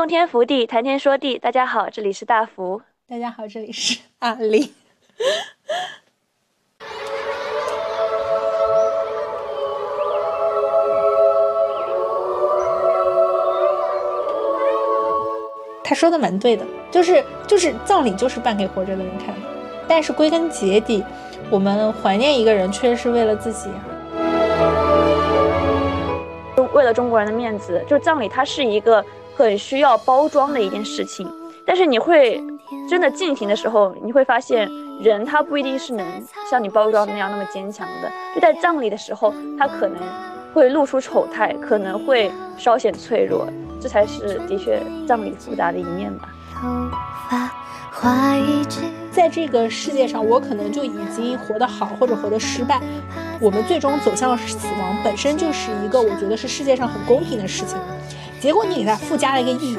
洞天福地，谈天说地。大家好，这里是大福。大家好，这里是阿里。他说的蛮对的，就是就是葬礼就是办给活着的人看的，但是归根结底，我们怀念一个人，确实是为了自己。为了中国人的面子，就是葬礼，它是一个很需要包装的一件事情。但是你会真的进行的时候，你会发现人他不一定是能像你包装的那样那么坚强的。就在葬礼的时候，他可能会露出丑态，可能会稍显脆弱。这才是的确葬礼复杂的一面吧。在这个世界上，我可能就已经活得好或者活得失败。我们最终走向死亡，本身就是一个我觉得是世界上很公平的事情。结果你给它附加了一个意义。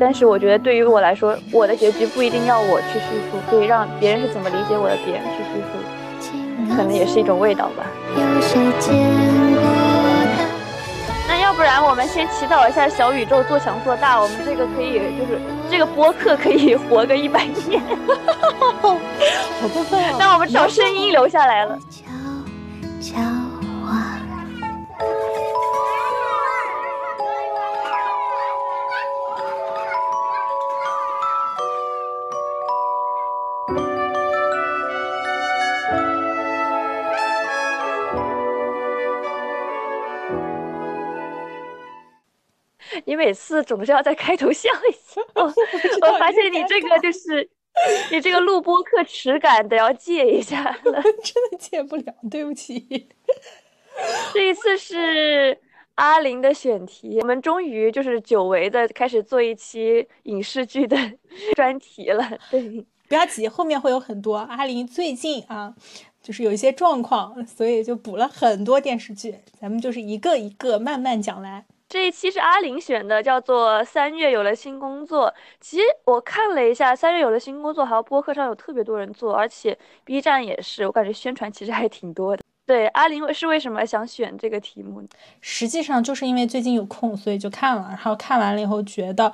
但是我觉得对于我来说，我的结局不一定要我去叙述，可以让别人是怎么理解我的，别人去叙述，可能也是一种味道吧。那要不然我们先祈祷一下小宇宙做强做大，我们这个可以就是这个播客可以活个一百年，好过分啊！那我们至少声音留下来了。你每次总是要在开头笑一下，我发现你这个就是你这个录播课耻感得要戒一下 了，真的戒不了，对不起。这一次是阿林的选题，我们终于就是久违的开始做一期影视剧的专题了。对，不要急，后面会有很多。阿林最近啊，就是有一些状况，所以就补了很多电视剧，咱们就是一个一个慢慢讲来。这一期是阿玲选的，叫做三月有了新工作。其实我看了一下，三月有了新工作，好像播客上有特别多人做，而且 B 站也是，我感觉宣传其实还挺多的。对，阿玲是为什么想选这个题目？实际上就是因为最近有空，所以就看了，然后看完了以后觉得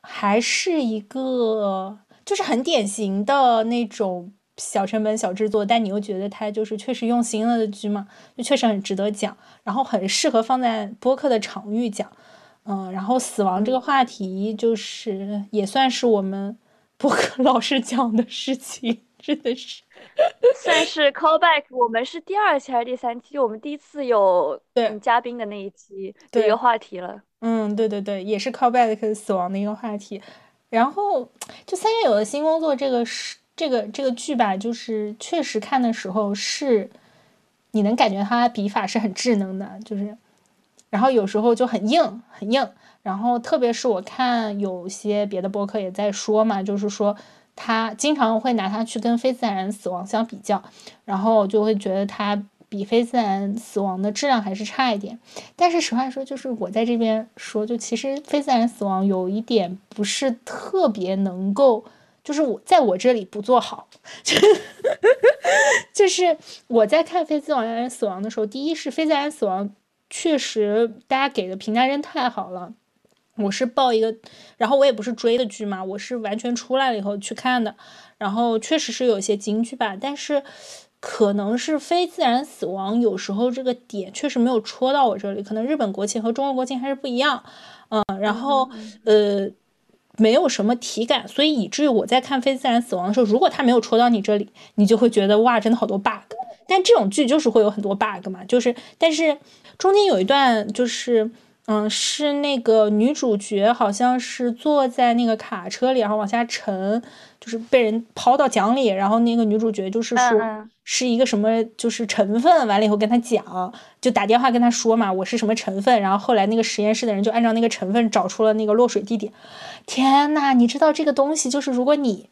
还是一个就是很典型的那种。小成本小制作，但你又觉得它就是确实用心了的剧嘛，就确实很值得讲，然后很适合放在播客的场域讲，嗯，然后死亡这个话题就是也算是我们 播客老师讲的事情，真的是 算是 callback。我们是第二期还是第三期？我们第一次有对嘉宾的那一期一个话题了。嗯，对对对，也是 callback 死亡的一个话题。然后就三月有了新工作，这个是。这个这个剧吧，就是确实看的时候是，你能感觉它笔法是很智能的，就是，然后有时候就很硬很硬，然后特别是我看有些别的博客也在说嘛，就是说他经常会拿它去跟非自然死亡相比较，然后就会觉得它比非自然死亡的质量还是差一点。但是实话说，就是我在这边说，就其实非自然死亡有一点不是特别能够。就是我在我这里不做好，就是我在看非自然死亡的时候，第一是非自然死亡确实大家给的评价真太好了，我是报一个，然后我也不是追的剧嘛，我是完全出来了以后去看的，然后确实是有一些金句吧，但是可能是非自然死亡有时候这个点确实没有戳到我这里，可能日本国情和中国国情还是不一样，嗯，然后呃。没有什么体感，所以以至于我在看非自然死亡的时候，如果他没有戳到你这里，你就会觉得哇，真的好多 bug。但这种剧就是会有很多 bug 嘛，就是，但是中间有一段就是，嗯，是那个女主角好像是坐在那个卡车里，然后往下沉。就是被人抛到江里，然后那个女主角就是说是一个什么就是成分，完了以后跟他讲，就打电话跟他说嘛，我是什么成分，然后后来那个实验室的人就按照那个成分找出了那个落水地点。天呐，你知道这个东西就是如果你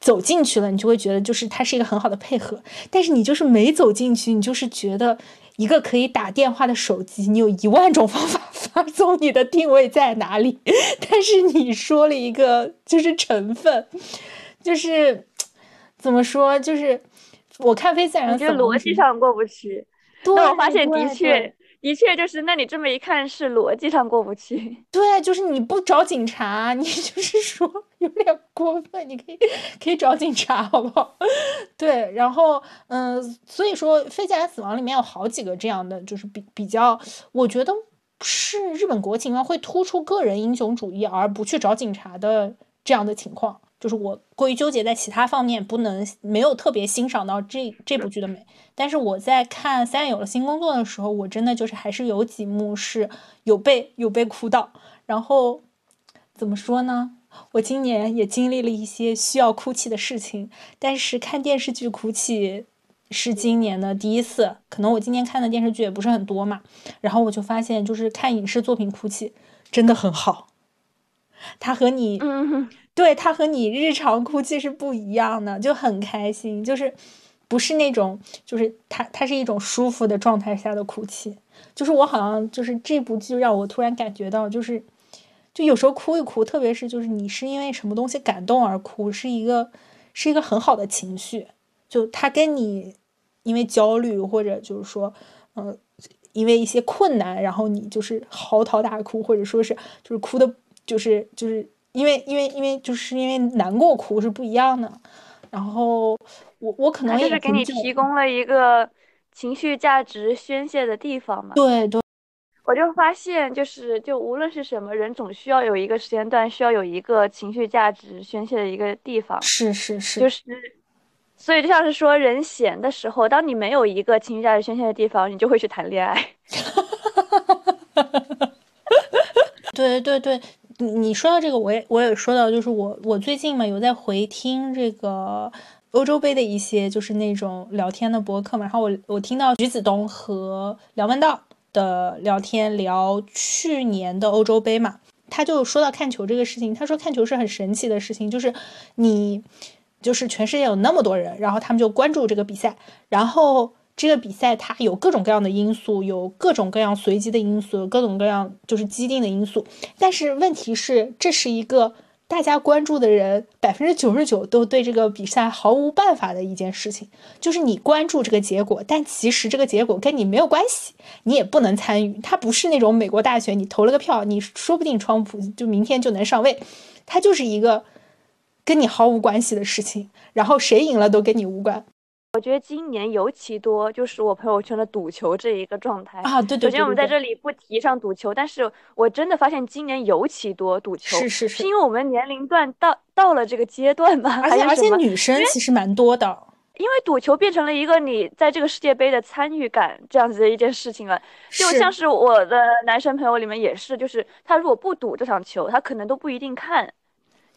走进去了，你就会觉得就是它是一个很好的配合，但是你就是没走进去，你就是觉得。一个可以打电话的手机，你有一万种方法发送你的定位在哪里，但是你说了一个就是成分，就是怎么说，就是我看飞自然，我觉得逻辑上过不去。那我发现的确，的确就是，那你这么一看是逻辑上过不去。对，就是你不找警察，你 就是说有点过分，你可以可以找警察，好不好？对，然后嗯，所以说《非自然死亡》里面有好几个这样的，就是比比较，我觉得是日本国情啊，会突出个人英雄主义而不去找警察的这样的情况。就是我过于纠结在其他方面，不能没有特别欣赏到这这部剧的美。但是我在看《三月有了新工作》的时候，我真的就是还是有几幕是有被有被哭到。然后怎么说呢？我今年也经历了一些需要哭泣的事情，但是看电视剧哭泣是今年的第一次。可能我今年看的电视剧也不是很多嘛，然后我就发现，就是看影视作品哭泣真的很好。它和你。对他和你日常哭泣是不一样的，就很开心，就是不是那种，就是他他是一种舒服的状态下的哭泣，就是我好像就是这部剧让我突然感觉到，就是就有时候哭一哭，特别是就是你是因为什么东西感动而哭，是一个是一个很好的情绪，就他跟你因为焦虑或者就是说，呃，因为一些困难，然后你就是嚎啕大哭，或者说是就是哭的，就是就是。因为因为因为就是因为难过哭是不一样的，然后我我可能也是给你提供了一个情绪价值宣泄的地方嘛。对对，我就发现就是就无论是什么人，总需要有一个时间段，需要有一个情绪价值宣泄的一个地方。是是是，就是，所以就像是说人闲的时候，当你没有一个情绪价值宣泄的地方，你就会去谈恋爱。对 对对。你你说到这个，我也我也说到，就是我我最近嘛有在回听这个欧洲杯的一些就是那种聊天的博客嘛，然后我我听到徐子东和梁文道的聊天聊去年的欧洲杯嘛，他就说到看球这个事情，他说看球是很神奇的事情，就是你就是全世界有那么多人，然后他们就关注这个比赛，然后。这个比赛它有各种各样的因素，有各种各样随机的因素，有各种各样就是既定的因素。但是问题是，这是一个大家关注的人百分之九十九都对这个比赛毫无办法的一件事情。就是你关注这个结果，但其实这个结果跟你没有关系，你也不能参与。它不是那种美国大选，你投了个票，你说不定川普就明天就能上位。它就是一个跟你毫无关系的事情，然后谁赢了都跟你无关。我觉得今年尤其多，就是我朋友圈的赌球这一个状态啊。对对。首先我们在这里不提倡赌球，但是我真的发现今年尤其多赌球。是是是。是因为我们年龄段到到了这个阶段吗？而且而且女生其实蛮多的。因为赌球变成了一个你在这个世界杯的参与感这样子的一件事情了。就像是我的男生朋友里面也是，就是他如果不赌这场球，他可能都不一定看。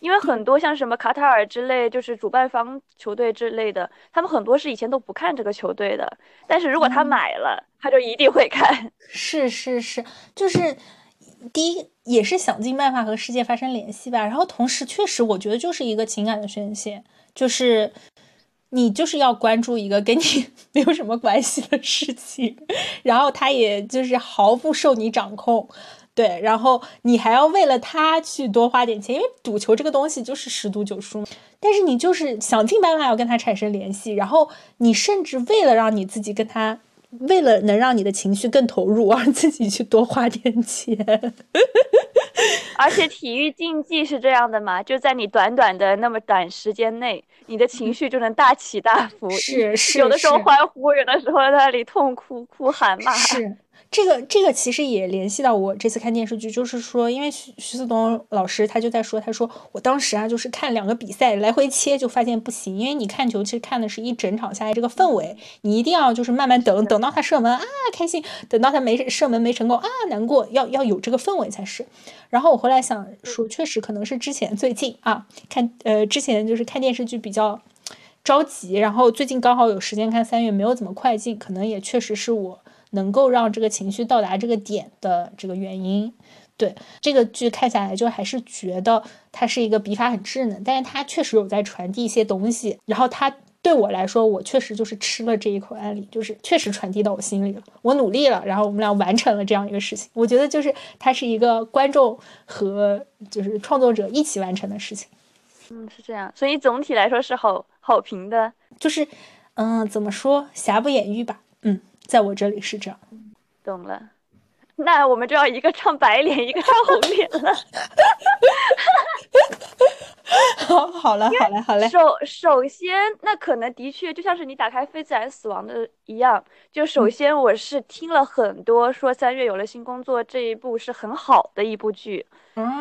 因为很多像什么卡塔尔之类，就是主办方球队之类的，他们很多是以前都不看这个球队的，但是如果他买了，他就一定会看。是是是，就是第一也是想尽办法和世界发生联系吧，然后同时确实我觉得就是一个情感的宣泄，就是你就是要关注一个跟你 没有什么关系的事情，然后他也就是毫不受你掌控。对，然后你还要为了他去多花点钱，因为赌球这个东西就是十赌九输。但是你就是想尽办法要跟他产生联系，然后你甚至为了让你自己跟他，为了能让你的情绪更投入，而自己去多花点钱。而且体育竞技是这样的嘛，就在你短短的那么短时间内，你的情绪就能大起大伏。是是，有的时候欢呼，有的时候在那里痛哭、哭喊骂。是。这个这个其实也联系到我这次看电视剧，就是说，因为徐徐思东老师他就在说，他说我当时啊，就是看两个比赛来回切，就发现不行，因为你看球其实看的是一整场下来这个氛围，你一定要就是慢慢等等到他射门啊开心，等到他没射门没成功啊难过，要要有这个氛围才是。然后我后来想说，确实可能是之前最近啊看呃之前就是看电视剧比较着急，然后最近刚好有时间看三月，没有怎么快进，可能也确实是我。能够让这个情绪到达这个点的这个原因，对这个剧看下来就还是觉得它是一个笔法很稚嫩，但是它确实有在传递一些东西。然后它对我来说，我确实就是吃了这一口安利，就是确实传递到我心里了。我努力了，然后我们俩完成了这样一个事情。我觉得就是它是一个观众和就是创作者一起完成的事情。嗯，是这样。所以总体来说是好好评的，就是嗯，怎么说瑕不掩瑜吧。在我这里是这样，懂了。那我们就要一个唱白脸，一个唱红脸了。好，好了，好嘞，好嘞。首首先，那可能的确就像是你打开《非自然死亡》的一样，就首先我是听了很多说三月有了新工作这一部是很好的一部剧，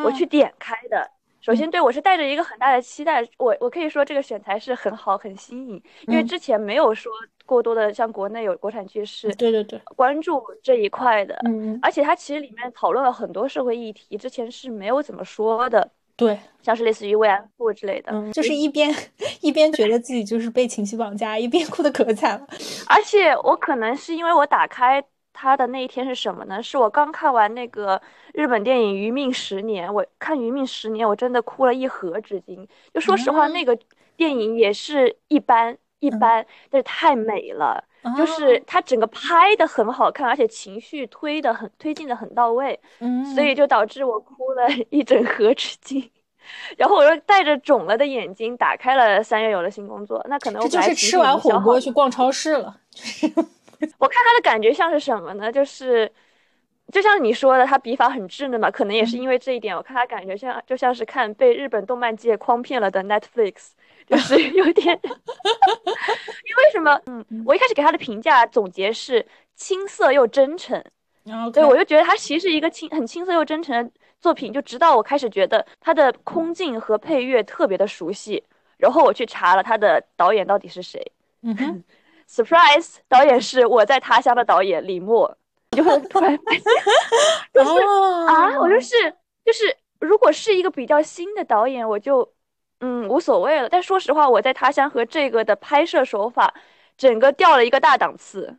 我去点开的。首先，对我是带着一个很大的期待，我我可以说这个选材是很好、很新颖，因为之前没有说过多的像国内有国产剧是对对对关注这一块的，嗯，而且它其实里面讨论了很多社会议题，之前是没有怎么说的，对，像是类似于慰安妇之类的，嗯，就是一边一边觉得自己就是被情绪绑架，一边哭的可惨了，而且我可能是因为我打开。它的那一天是什么呢？是我刚看完那个日本电影《余命十年》，我看《余命十年》，我真的哭了一盒纸巾。就说实话，那个电影也是一般一般，但是太美了，就是它整个拍的很好看，而且情绪推的很推进的很到位，所以就导致我哭了一整盒纸巾。然后我又带着肿了的眼睛打开了《三月有了新工作》，那可能我就是吃完火锅去逛超市了。我看他的感觉像是什么呢？就是，就像你说的，他笔法很稚嫩嘛，可能也是因为这一点。我看他感觉像，就像是看被日本动漫界诓骗了的 Netflix，就是有点。因为什么？嗯，我一开始给他的评价总结是青涩又真诚，对，我就觉得他其实是一个青很青涩又真诚的作品。就直到我开始觉得他的空镜和配乐特别的熟悉，然后我去查了他的导演到底是谁。嗯哼。Surprise！导演是我在他乡的导演李默，你就会突然发现，就是啊，我就是就是，如果是一个比较新的导演，我就嗯无所谓了。但说实话，我在他乡和这个的拍摄手法，整个掉了一个大档次。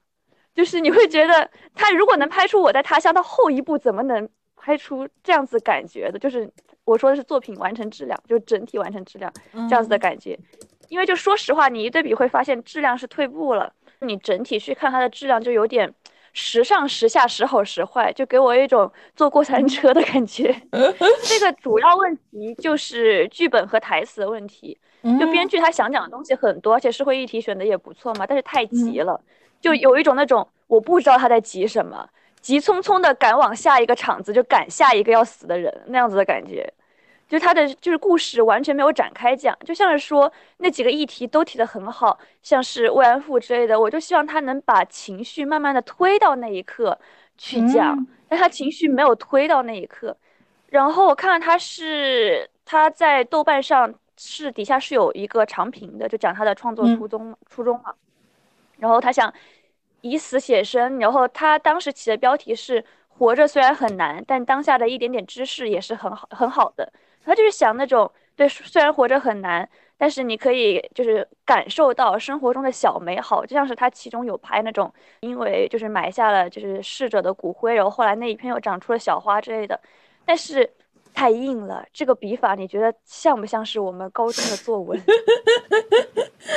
就是你会觉得他如果能拍出我在他乡的后一步，怎么能拍出这样子感觉的？就是我说的是作品完成质量，就整体完成质量这样子的感觉。因为就说实话，你一对比会发现质量是退步了。你整体去看它的质量，就有点时上时下，时好时坏，就给我一种坐过山车的感觉。这个主要问题就是剧本和台词的问题。就编剧他想讲的东西很多，而且社会议题选的也不错嘛，但是太急了，就有一种那种我不知道他在急什么，急匆匆的赶往下一个场子，就赶下一个要死的人那样子的感觉。就他的就是故事完全没有展开讲，就像是说那几个议题都提得很好，像是慰安妇之类的，我就希望他能把情绪慢慢的推到那一刻去讲，但他情绪没有推到那一刻。然后我看到他是他在豆瓣上是底下是有一个长评的，就讲他的创作初衷初衷嘛。然后他想以死写生，然后他当时起的标题是活着虽然很难，但当下的一点点知识也是很好很好的。他就是想那种，对，虽然活着很难，但是你可以就是感受到生活中的小美好，就像是他其中有拍那种，因为就是埋下了就是逝者的骨灰，然后后来那一片又长出了小花之类的，但是太硬了，这个笔法你觉得像不像是我们高中的作文？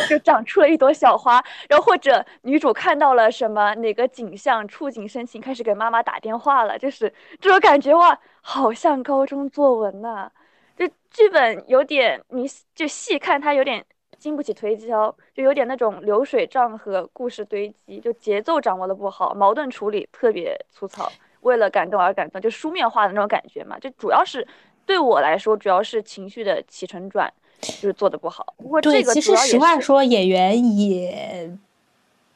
就长出了一朵小花，然后或者女主看到了什么哪个景象，触景生情，开始给妈妈打电话了，就是这种感觉哇，好像高中作文呐。就剧本有点，你就细看它有点经不起推敲，就有点那种流水账和故事堆积，就节奏掌握的不好，矛盾处理特别粗糙，为了感动而感动，就书面化的那种感觉嘛。就主要是对我来说，主要是情绪的起承转就是做的不好。不过这个其实实话说，演员也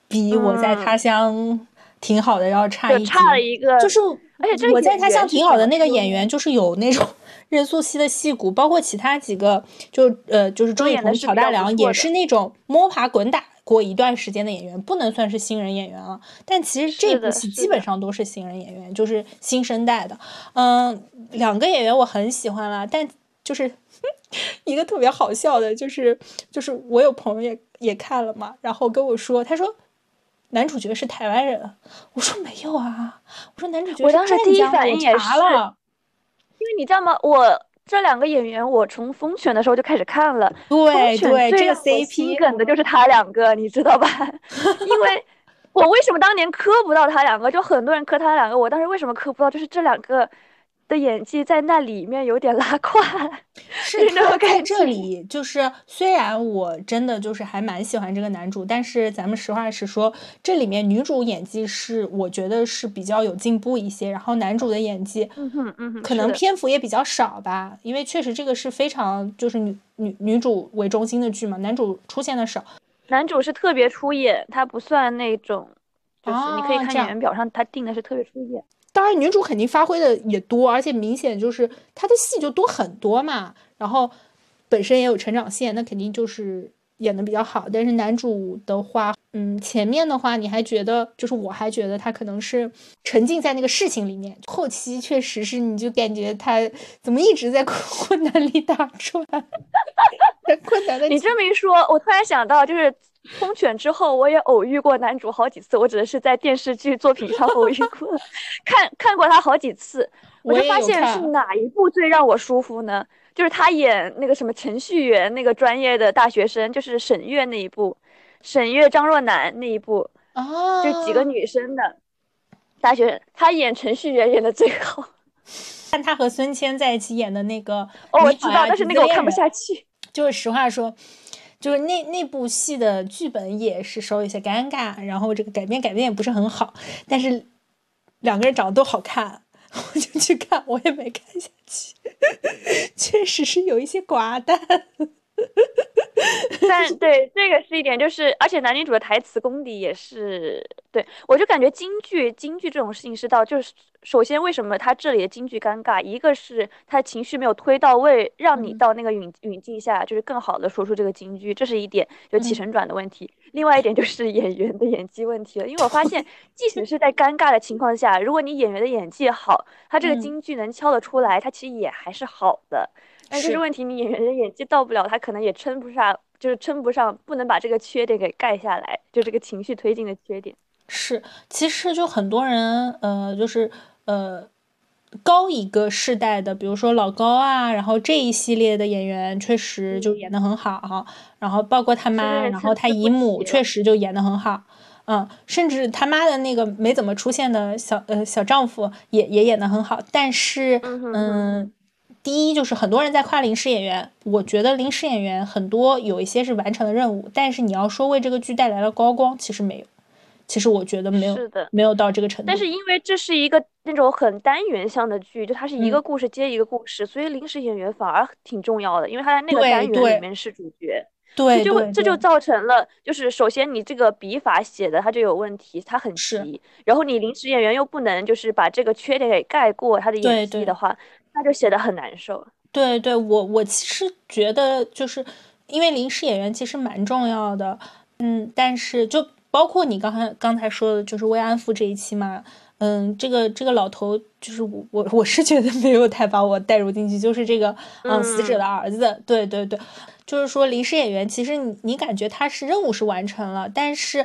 比我在他乡挺好的然后差一差了一个，就是而且我在他像挺好的那个演员，就是有那种。任素汐的戏骨，包括其他几个，就呃，就是周雨彤、乔大良，也是那种摸爬滚打过一段时间的演员，不能算是新人演员了。但其实这部戏基本上都是新人演员，就是新生代的。嗯，两个演员我很喜欢啦，但就是 一个特别好笑的，就是就是我有朋友也也看了嘛，然后跟我说，他说男主角是台湾人，我说没有啊，我说男主角是浙江，我查了。因为你知道吗？我这两个演员，我从风选的时候就开始看了。对对，这个 CP 梗的就是他两个，你知道吧？因为我为什么当年磕不到他两个？就很多人磕他两个，我当时为什么磕不到？就是这两个的演技在那里面有点拉胯，是在这里，就是虽然我真的就是还蛮喜欢这个男主，但是咱们实话实说，这里面女主演技是我觉得是比较有进步一些，然后男主的演技，嗯哼嗯哼，可能篇幅也比较少吧，因为确实这个是非常就是女女女主为中心的剧嘛，男主出现的少，男主是特别出演，他不算那种，就是你可以看演员表上他定的是特别出演。当然，女主肯定发挥的也多，而且明显就是她的戏就多很多嘛。然后本身也有成长线，那肯定就是演的比较好。但是男主的话，嗯，前面的话你还觉得，就是我还觉得他可能是沉浸在那个事情里面。后期确实是，你就感觉他怎么一直在 困难里打转，在困难的。你这么一说，我突然想到，就是。通犬之后，我也偶遇过男主好几次。我指的是在电视剧作品上 偶遇过，看看过他好几次。我就发现是哪一部最让我舒服呢？就是他演那个什么程序员那个专业的大学生，就是沈月那一部，沈月张若楠那一部，哦就几个女生的大学生，他演程序员演的最好。看他和孙谦在一起演的那个，哦，我知道，但是那个我看不下去。就是实话说。就是那那部戏的剧本也是稍微有些尴尬，然后这个改编改编也不是很好，但是两个人长得都好看，我就去看，我也没看下去，确实是有一些寡淡。但 对这个是一点，就是而且男女主的台词功底也是，对我就感觉京剧京剧这种事情是到就是。首先，为什么他这里的京剧尴尬？一个是他情绪没有推到位，让你到那个语语境下，就是更好的说出这个京剧，这是一点，就起承转的问题。另外一点就是演员的演技问题了，因为我发现，即使是在尴尬的情况下，如果你演员的演技好，他这个京剧能敲得出来，他其实也还是好的。但就是问题，你演员的演技到不了，他可能也撑不上，就是撑不上，不能把这个缺点给盖下来，就这个情绪推进的缺点。是，其实就很多人，呃，就是。呃，高一个世代的，比如说老高啊，然后这一系列的演员确实就演得很好，然后包括他妈，然后他姨母确实就演得很好，嗯，甚至他妈的那个没怎么出现的小呃小丈夫也也演得很好，但是嗯，第一就是很多人在夸临时演员，我觉得临时演员很多有一些是完成了任务，但是你要说为这个剧带来了高光，其实没有。其实我觉得没有，是的，没有到这个程度。但是因为这是一个那种很单元向的剧，就它是一个故事接一个故事，所以临时演员反而挺重要的，因为他在那个单元里面是主角。对，就这就造成了，就是首先你这个笔法写的它就有问题，它很急。然后你临时演员又不能就是把这个缺点给盖过他的演技的话，那就写的很难受。对对，我我其实觉得就是因为临时演员其实蛮重要的，嗯，但是就。包括你刚才刚才说的，就是慰安妇这一期嘛，嗯，这个这个老头，就是我我我是觉得没有太把我带入进去，就是这个嗯死者的儿子，对对对，就是说临时演员，其实你你感觉他是任务是完成了，但是，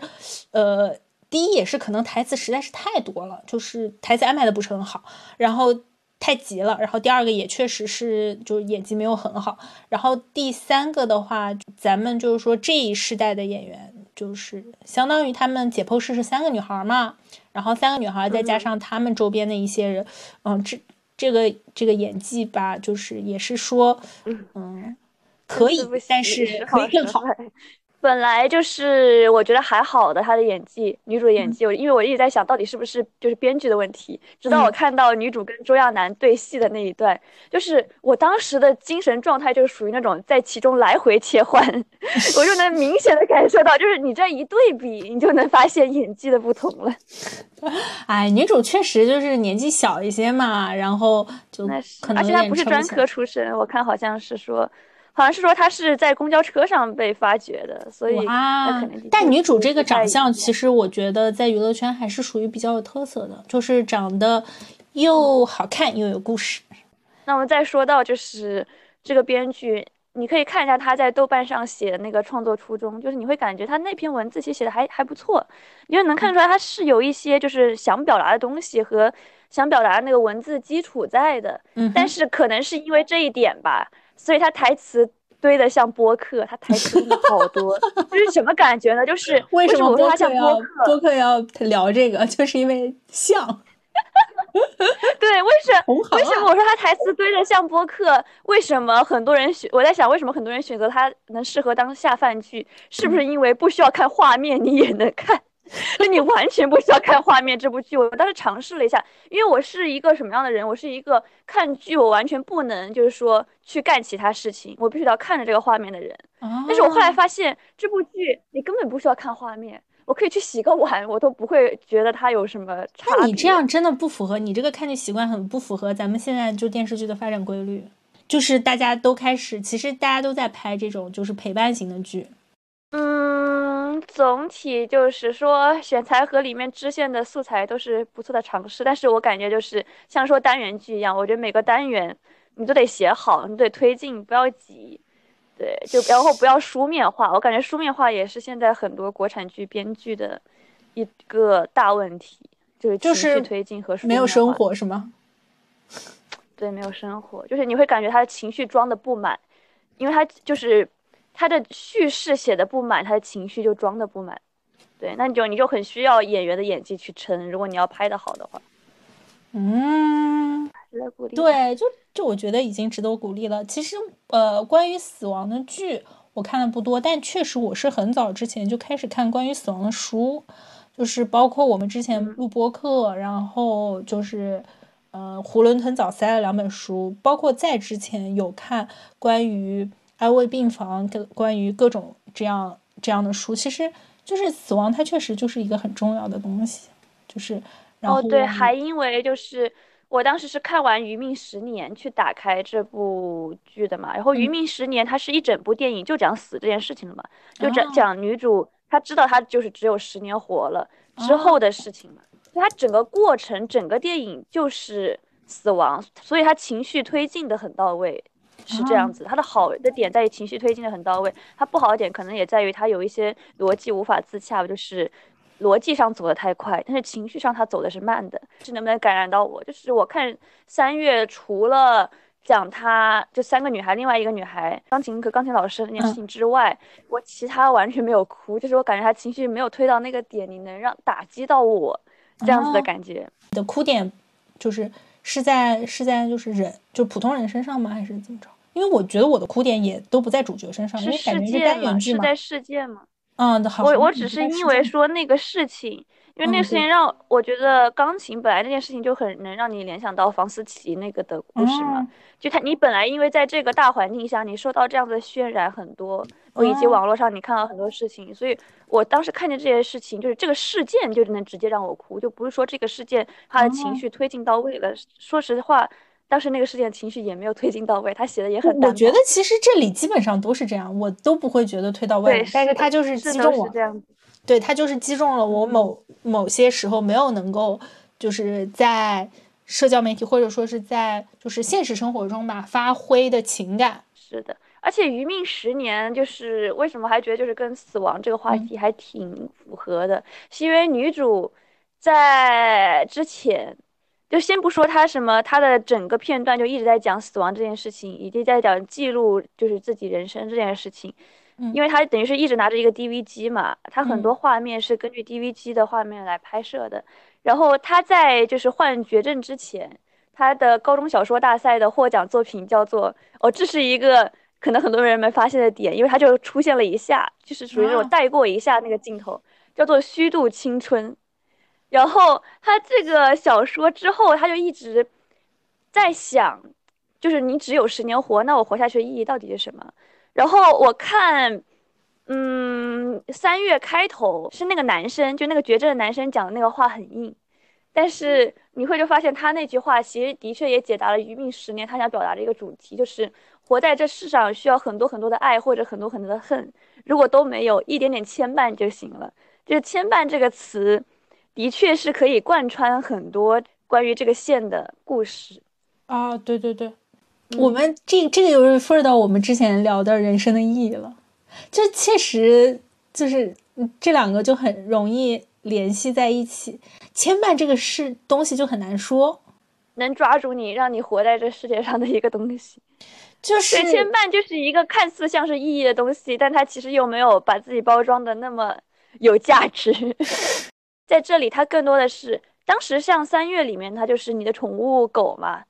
呃，第一也是可能台词实在是太多了，就是台词安排的不是很好，然后太急了，然后第二个也确实是就是演技没有很好，然后第三个的话，咱们就是说这一世代的演员。就是相当于他们解剖室是三个女孩嘛，然后三个女孩再加上他们周边的一些人，嗯，这这个这个演技吧，就是也是说，嗯，可以，但是可以更好。本来就是我觉得还好的，她的演技，女主的演技，我因为我一直在想到底是不是就是编剧的问题，直到我看到女主跟周亚楠对戏的那一段，就是我当时的精神状态就是属于那种在其中来回切换，我就能明显的感受到，就是你这一对比，你就能发现演技的不同了。哎，女主确实就是年纪小一些嘛，然后就可能而且她不是专科出身，我看好像是说。好像是说她是在公交车上被发掘的，所以啊，但女主这个长相，其实我觉得在娱乐圈还是属于比较有特色的，就是长得又好看又有故事。那我们再说到就是这个编剧，你可以看一下他在豆瓣上写的那个创作初衷，就是你会感觉他那篇文字其实写的还还不错，因为能看出来他是有一些就是想表达的东西和想表达的那个文字基础在的，嗯，但是可能是因为这一点吧。所以他台词堆的像播客，他台词真的好多，就是什么感觉呢？就是为什么他像播客？播客要聊这个，就是因为像。对，为什么？为什么我说他台词堆的像播客，为什么很多人选？我在想，为什么很多人选择他能适合当下饭剧？是不是因为不需要看画面，你也能看？就你完全不需要看画面，这部剧我当时尝试了一下，因为我是一个什么样的人？我是一个看剧我完全不能就是说去干其他事情，我必须要看着这个画面的人。但是我后来发现，这部剧你根本不需要看画面。我可以去洗个碗，我都不会觉得它有什么差。那你这样真的不符合你这个看剧习惯，很不符合咱们现在就电视剧的发展规律。就是大家都开始，其实大家都在拍这种就是陪伴型的剧。嗯，总体就是说选材和里面支线的素材都是不错的尝试，但是我感觉就是像说单元剧一样，我觉得每个单元你都得写好，你得推进，不要急。对，就然后不要书面化，我感觉书面化也是现在很多国产剧编剧的一个大问题，就是情绪推进和没有生活是吗？对，没有生活，就是你会感觉他的情绪装的不满，因为他就是他的叙事写的不满，他的情绪就装的不满。对，那你就你就很需要演员的演技去撑，如果你要拍的好的话。嗯，对，就就我觉得已经值得鼓励了。其实，呃，关于死亡的剧我看的不多，但确实我是很早之前就开始看关于死亡的书，就是包括我们之前录播课，然后就是呃囫囵吞枣塞了两本书，包括在之前有看关于安慰病房的关于各种这样这样的书。其实，就是死亡它确实就是一个很重要的东西，就是。哦，对，还因为就是我当时是看完《余命十年》去打开这部剧的嘛，然后《余命十年》它是一整部电影就讲死这件事情的嘛，就讲讲女主她知道她就是只有十年活了之后的事情嘛，它整个过程整个电影就是死亡，所以它情绪推进的很到位，是这样子。它的好的点在于情绪推进的很到位，它不好的点可能也在于它有一些逻辑无法自洽，就是。逻辑上走得太快，但是情绪上他走的是慢的，是能不能感染到我？就是我看三月除了讲他就三个女孩，另外一个女孩钢琴和钢琴老师那件事情之外，我其他完全没有哭，就是我感觉他情绪没有推到那个点，你能让打击到我这样子的感觉。你的哭点就是是在是在就是人就普通人身上吗？还是怎么着？因为我觉得我的哭点也都不在主角身上，因为感觉是单元剧嘛。是在世界吗？嗯，好。我我只是因为说那个事情，因为那个事情让我觉得钢琴本来那件事情就很能让你联想到房思琪那个的故事嘛。就他，你本来因为在这个大环境下，你受到这样的渲染很多，以及网络上你看到很多事情，所以我当时看见这些事情，就是这个事件就能直接让我哭，就不是说这个事件他的情绪推进到位了。说实话。当时那个事件情绪也没有推进到位，他写的也很。我觉得其实这里基本上都是这样，我都不会觉得推到位。对，但是他就是击中我。这样对他就是击中了我某某些时候没有能够，就是在社交媒体或者说是在就是现实生活中吧发挥的情感。是的，而且《余命十年》就是为什么还觉得就是跟死亡这个话题还挺符合的，是因为女主在之前。就先不说他什么，他的整个片段就一直在讲死亡这件事情，以及在讲记录就是自己人生这件事情。嗯，因为他等于是一直拿着一个 DV 机嘛，他很多画面是根据 DV 机的画面来拍摄的。然后他在就是患绝症之前，他的高中小说大赛的获奖作品叫做哦，这是一个可能很多人没发现的点，因为他就出现了一下，就是属于那种带过一下那个镜头，叫做虚度青春。然后他这个小说之后，他就一直在想，就是你只有十年活，那我活下去的意义到底是什么？然后我看，嗯，三月开头是那个男生，就那个绝症的男生讲的那个话很硬，但是你会就发现他那句话其实的确也解答了余命十年他想表达的一个主题，就是活在这世上需要很多很多的爱或者很多很多的恨，如果都没有一点点牵绊就行了。就是牵绊这个词。的确是可以贯穿很多关于这个线的故事啊！对对对，我们这这个又 refer 到我们之前聊的人生的意义了。就确实就是这两个就很容易联系在一起。牵绊这个是东西就很难说，能抓住你，让你活在这世界上的一个东西，就是牵绊，就是一个看似像是意义的东西，但它其实又没有把自己包装的那么有价值。在这里，它更多的是当时像三月里面，它就是你的宠物狗嘛。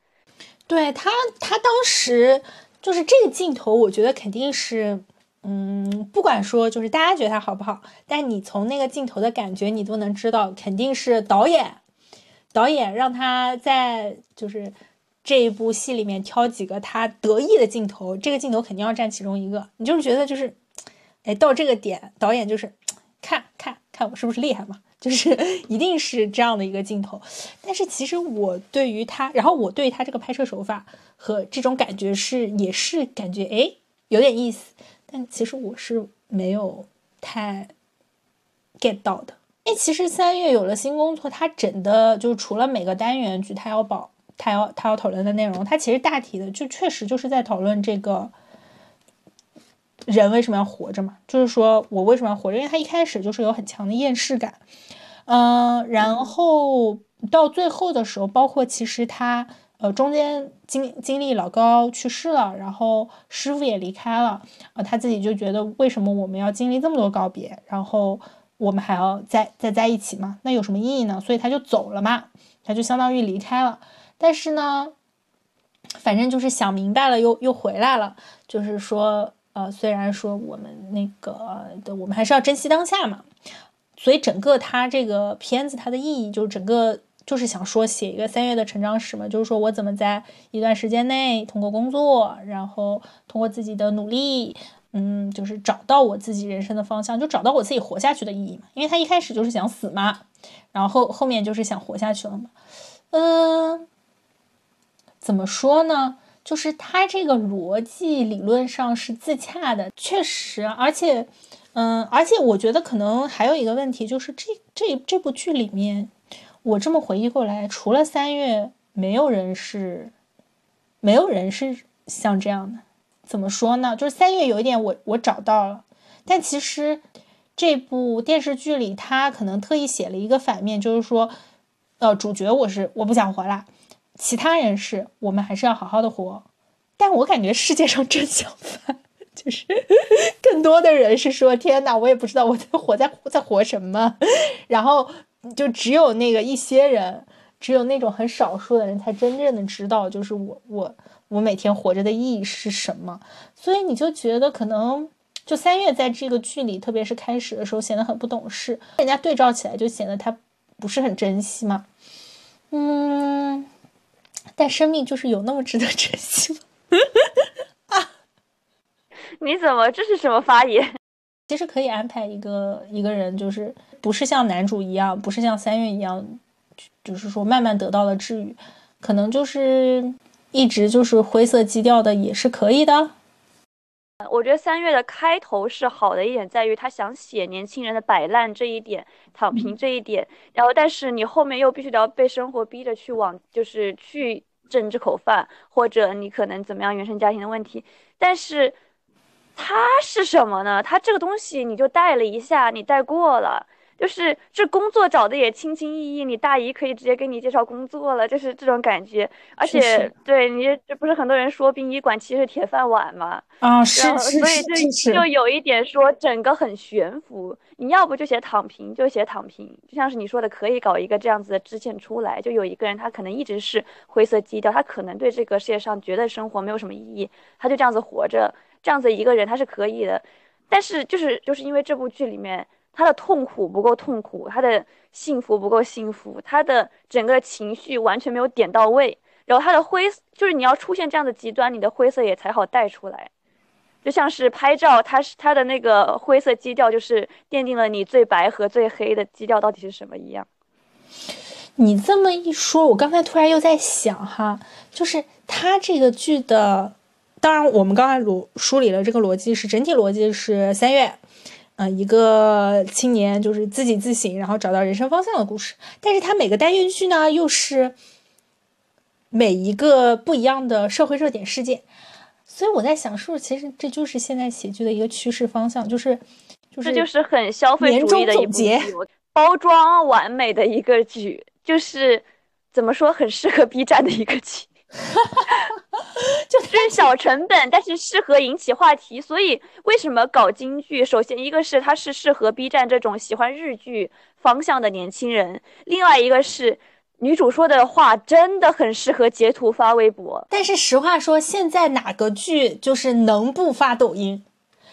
对他，他当时就是这个镜头，我觉得肯定是，嗯，不管说就是大家觉得他好不好，但你从那个镜头的感觉，你都能知道，肯定是导演，导演让他在就是这一部戏里面挑几个他得意的镜头，这个镜头肯定要占其中一个。你就是觉得就是，哎，到这个点，导演就是看看看我是不是厉害嘛。就是 一定是这样的一个镜头，但是其实我对于他，然后我对他这个拍摄手法和这种感觉是，也是感觉哎有点意思，但其实我是没有太 get 到的。因为其实三月有了新工作，他整的就除了每个单元剧他要保，他要他要讨论的内容，他其实大体的就确实就是在讨论这个人为什么要活着嘛，就是说我为什么要活着，因为他一开始就是有很强的厌世感。嗯，然后到最后的时候，包括其实他呃中间经经历老高去世了，然后师傅也离开了，呃他自己就觉得为什么我们要经历这么多告别，然后我们还要再再在一起嘛？那有什么意义呢？所以他就走了嘛，他就相当于离开了。但是呢，反正就是想明白了，又又回来了，就是说呃虽然说我们那个的，我们还是要珍惜当下嘛。所以整个他这个片子，它的意义就是整个就是想说写一个三月的成长史嘛，就是说我怎么在一段时间内通过工作，然后通过自己的努力，嗯，就是找到我自己人生的方向，就找到我自己活下去的意义嘛。因为他一开始就是想死嘛，然后后面就是想活下去了嘛。嗯，怎么说呢？就是他这个逻辑理论上是自洽的，确实，而且。嗯，而且我觉得可能还有一个问题，就是这这这部剧里面，我这么回忆过来，除了三月，没有人是，没有人是像这样的。怎么说呢？就是三月有一点，我我找到了，但其实这部电视剧里，他可能特意写了一个反面，就是说，呃，主角我是我不想活了，其他人是我们还是要好好的活。但我感觉世界上正相反。就是 更多的人是说天哪，我也不知道我在活在在活什么，然后就只有那个一些人，只有那种很少数的人才真正的知道，就是我我我每天活着的意义是什么。所以你就觉得可能就三月在这个剧里，特别是开始的时候显得很不懂事，人家对照起来就显得他不是很珍惜嘛。嗯，但生命就是有那么值得珍惜吗？啊 你怎么这是什么发言？其实可以安排一个一个人，就是不是像男主一样，不是像三月一样，就是说慢慢得到了治愈，可能就是一直就是灰色基调的也是可以的。我觉得三月的开头是好的一点，在于他想写年轻人的摆烂这一点，躺平这一点，然后但是你后面又必须得要被生活逼着去往，就是去挣这口饭，或者你可能怎么样原生家庭的问题，但是。他是什么呢？他这个东西你就带了一下，你带过了，就是这工作找的也轻轻易易，你大姨可以直接给你介绍工作了，就是这种感觉。而且对你这不是很多人说殡仪馆其实是铁饭碗吗？啊，是是所以就就有一点说整个很悬浮。你要不就写躺平，就写躺平，就像是你说的，可以搞一个这样子的支线出来，就有一个人他可能一直是灰色基调，他可能对这个世界上觉得生活没有什么意义，他就这样子活着。这样子一个人他是可以的，但是就是就是因为这部剧里面他的痛苦不够痛苦，他的幸福不够幸福，他的整个情绪完全没有点到位，然后他的灰就是你要出现这样的极端，你的灰色也才好带出来，就像是拍照，它是它的那个灰色基调就是奠定了你最白和最黑的基调到底是什么一样。你这么一说，我刚才突然又在想哈，就是他这个剧的。当然，我们刚才逻梳理了这个逻辑是整体逻辑是三月，嗯，一个青年就是自己自省，然后找到人生方向的故事。但是它每个单元剧呢，又是每一个不一样的社会热点事件。所以我在想，是不是其实这就是现在喜剧的一个趋势方向，就是就是这就是很消费主义的一部剧，包装完美的一个剧，就是怎么说很适合 B 站的一个剧。哈哈哈就是小成本，但是适合引起话题。所以为什么搞京剧？首先一个是它是适合 B 站这种喜欢日剧方向的年轻人，另外一个是女主说的话真的很适合截图发微博。但是实话说，现在哪个剧就是能不发抖音？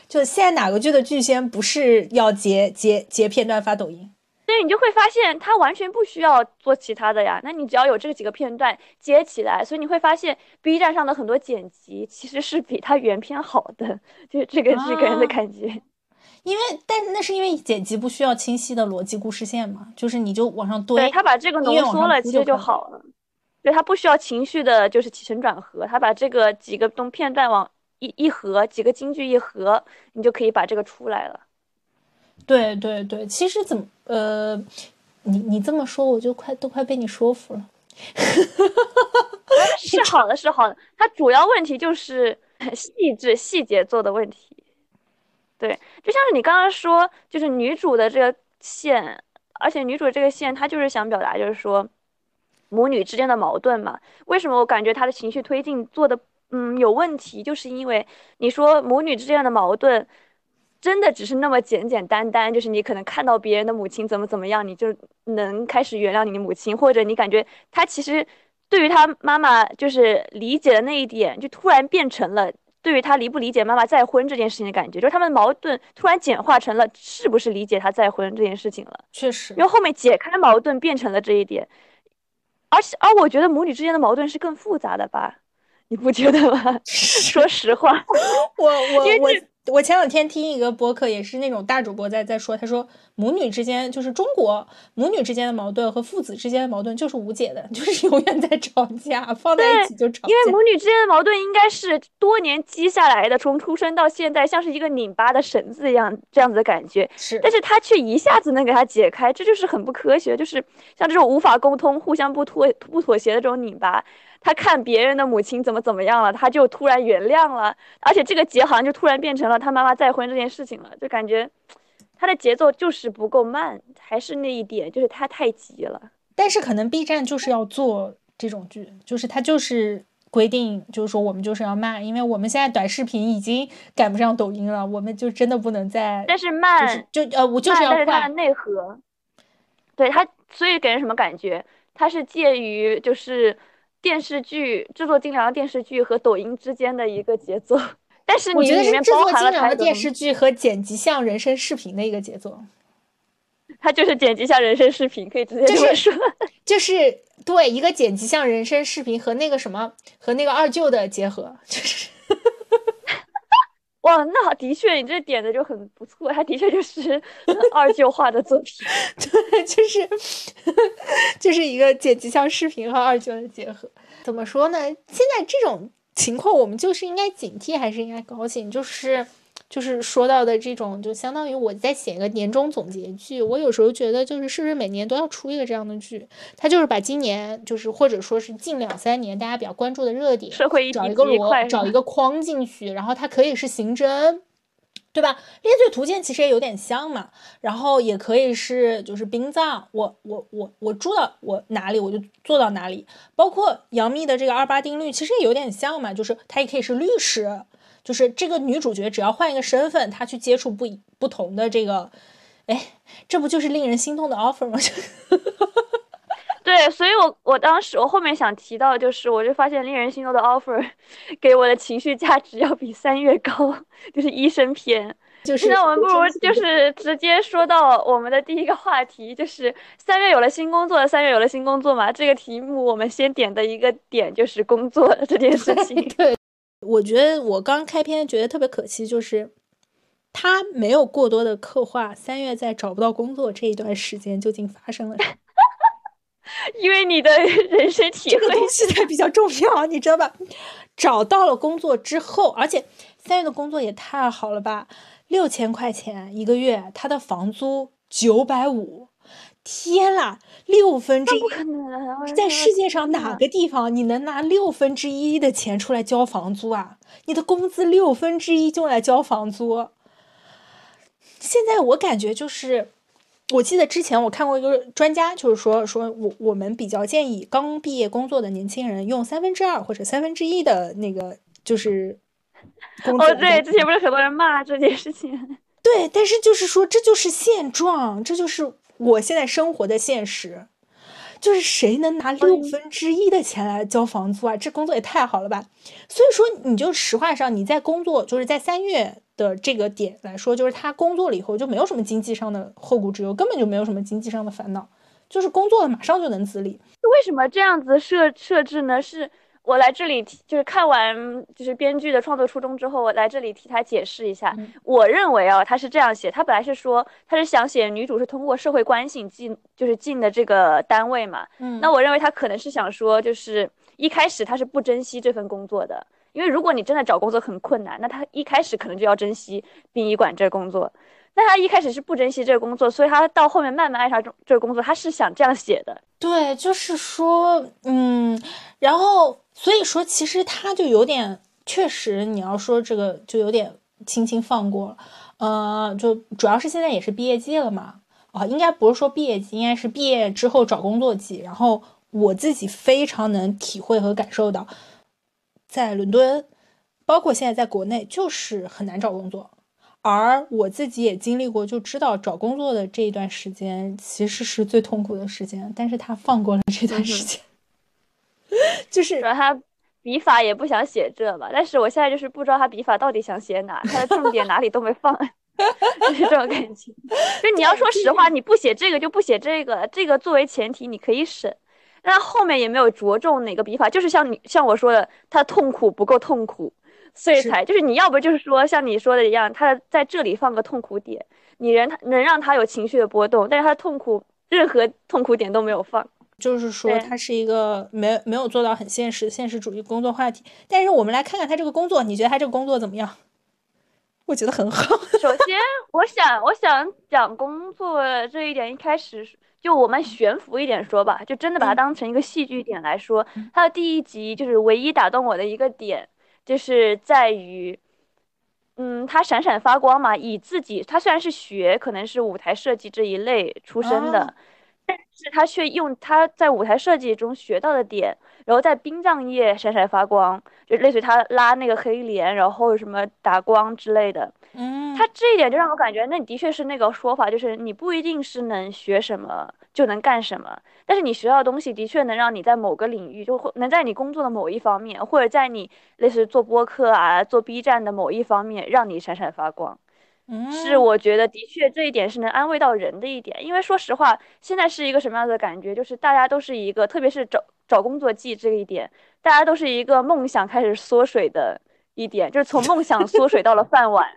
就现在哪个剧的剧先不是要截截截片段发抖音？所以你就会发现，他完全不需要做其他的呀。那你只要有这几个片段接起来，所以你会发现 B 站上的很多剪辑其实是比它原片好的，就是这个这个人的感觉。因为，但那是因为剪辑不需要清晰的逻辑故事线嘛，就是你就往上堆。对他把这个浓缩了，其实就好了。对他不需要情绪的，就是起承转合，他把这个几个东片段往一一合，几个京剧一合，你就可以把这个出来了。对对对，其实怎么呃，你你这么说，我就快都快被你说服了。是好的，是好的。它主要问题就是 细致细节做的问题。对，就像是你刚刚说，就是女主的这个线，而且女主这个线，她就是想表达，就是说母女之间的矛盾嘛。为什么我感觉她的情绪推进做的嗯有问题？就是因为你说母女之间的矛盾。真的只是那么简简单单，就是你可能看到别人的母亲怎么怎么样，你就能开始原谅你的母亲，或者你感觉他其实对于他妈妈就是理解的那一点，就突然变成了对于他理不理解妈妈再婚这件事情的感觉，就是他们的矛盾突然简化成了是不是理解他再婚这件事情了。确实，因为后面解开矛盾变成了这一点，而且而我觉得母女之间的矛盾是更复杂的吧，你不觉得吗？说实话，我我我。我前两天听一个播客，也是那种大主播在在说，他说母女之间就是中国母女之间的矛盾和父子之间的矛盾就是无解的，就是永远在吵架，放在一起就吵。因为母女之间的矛盾应该是多年积下来的，从出生到现在像是一个拧巴的绳子一样，这样子的感觉。是，但是他却一下子能给他解开，这就是很不科学，就是像这种无法沟通、互相不妥不妥协的这种拧巴。他看别人的母亲怎么怎么样了，他就突然原谅了，而且这个结好像就突然变成了他妈妈再婚这件事情了，就感觉他的节奏就是不够慢，还是那一点，就是他太急了。但是可能 B 站就是要做这种剧，就是他就是规定，就是说我们就是要慢，因为我们现在短视频已经赶不上抖音了，我们就真的不能再。但是慢就呃，我就是要快。但是它的内核，对它，所以给人什么感觉？它是介于就是。电视剧制作精良的电视剧和抖音之间的一个节奏，但是你里面包含了的电视剧和剪辑像人生视频的一个节奏，它就是剪辑像人生视频，可以直接这么说，就是对一个剪辑像人生视频和那个什么和那个二舅的结合，就是。哇，那的确，你这点的就很不错，他的确就是 二舅画的作品，对，就是 就是一个剪辑像视频和二舅的结合。怎么说呢？现在这种情况，我们就是应该警惕，还是应该高兴？就是。就是说到的这种，就相当于我在写一个年终总结剧。我有时候觉得，就是是不是每年都要出一个这样的剧？他就是把今年，就是或者说是近两三年大家比较关注的热点，找一个罗，找一个框进去，然后它可以是刑侦，对吧？猎罪图鉴其实也有点像嘛。然后也可以是就是殡葬，我我我我住到我哪里我就做到哪里。包括杨幂的这个二八定律，其实也有点像嘛，就是它也可以是律师。就是这个女主角，只要换一个身份，她去接触不不同的这个，哎，这不就是令人心动的 offer 吗？对，所以我我当时我后面想提到，就是我就发现令人心动的 offer 给我的情绪价值要比三月高，就是医生篇。就是那我们不如就是直接说到我们的第一个话题，就是三月有了新工作，三月有了新工作嘛？这个题目我们先点的一个点就是工作这件事情。对。我觉得我刚开篇觉得特别可惜，就是他没有过多的刻画三月在找不到工作这一段时间究竟发生了什么。因为你的人生体会现在比较重要，你知道吧？找到了工作之后，而且三月的工作也太好了吧，六千块钱一个月，他的房租九百五。天啦，六分之一，在世界上哪个地方你能拿六分之一的钱出来交房租啊？你的工资六分之一就来交房租。现在我感觉就是，我记得之前我看过一个专家，就是说说我我们比较建议刚毕业工作的年轻人用三分之二或者三分之一的那个就是工资。哦，对，之前不是很多人骂这件事情。对，但是就是说这就是现状，这就是。我现在生活的现实，就是谁能拿六分之一的钱来交房租啊？这工作也太好了吧！所以说，你就实话上，你在工作，就是在三月的这个点来说，就是他工作了以后就没有什么经济上的后顾之忧，根本就没有什么经济上的烦恼，就是工作了马上就能自理。为什么这样子设设置呢？是？我来这里就是看完就是编剧的创作初衷之后，我来这里替他解释一下。我认为啊，他是这样写，他本来是说他是想写女主是通过社会关系进就是进的这个单位嘛。嗯，那我认为他可能是想说，就是一开始他是不珍惜这份工作的，因为如果你真的找工作很困难，那他一开始可能就要珍惜殡仪馆这个工作。那他一开始是不珍惜这个工作，所以他到后面慢慢爱上这这个工作，他是想这样写的。对，就是说，嗯，然后。所以说，其实他就有点，确实你要说这个就有点轻轻放过了，呃，就主要是现在也是毕业季了嘛，啊，应该不是说毕业季，应该是毕业之后找工作季。然后我自己非常能体会和感受到，在伦敦，包括现在在国内，就是很难找工作。而我自己也经历过，就知道找工作的这一段时间其实是最痛苦的时间，但是他放过了这段时间。就是主要他笔法也不想写这吧，但是我现在就是不知道他笔法到底想写哪，他的重点哪里都没放，就是这种感觉。就你要说实话，你不写这个就不写这个，这个作为前提你可以省，但后面也没有着重哪个笔法，就是像你像我说的，他痛苦不够痛苦，所以才就是你要不就是说像你说的一样，他在这里放个痛苦点，你人他能让他有情绪的波动，但是他的痛苦任何痛苦点都没有放。就是说，它是一个没没有做到很现实现实主义工作话题。但是我们来看看他这个工作，你觉得他这个工作怎么样？我觉得很好。首先，我想我想讲工作这一点，一开始就我们悬浮一点说吧，就真的把它当成一个戏剧点来说。它的第一集就是唯一打动我的一个点，就是在于，嗯，他闪闪发光嘛。以自己，他虽然是学可能是舞台设计这一类出身的。但是他却用他在舞台设计中学到的点，然后在殡葬业闪闪发光，就类似于他拉那个黑帘，然后什么打光之类的。嗯，他这一点就让我感觉，那你的确是那个说法，就是你不一定是能学什么就能干什么，但是你学到的东西的确能让你在某个领域，就会能在你工作的某一方面，或者在你类似做播客啊、做 B 站的某一方面，让你闪闪发光。是，我觉得的确这一点是能安慰到人的一点，因为说实话，现在是一个什么样的感觉？就是大家都是一个，特别是找找工作季这一点，大家都是一个梦想开始缩水的一点，就是从梦想缩水到了饭碗，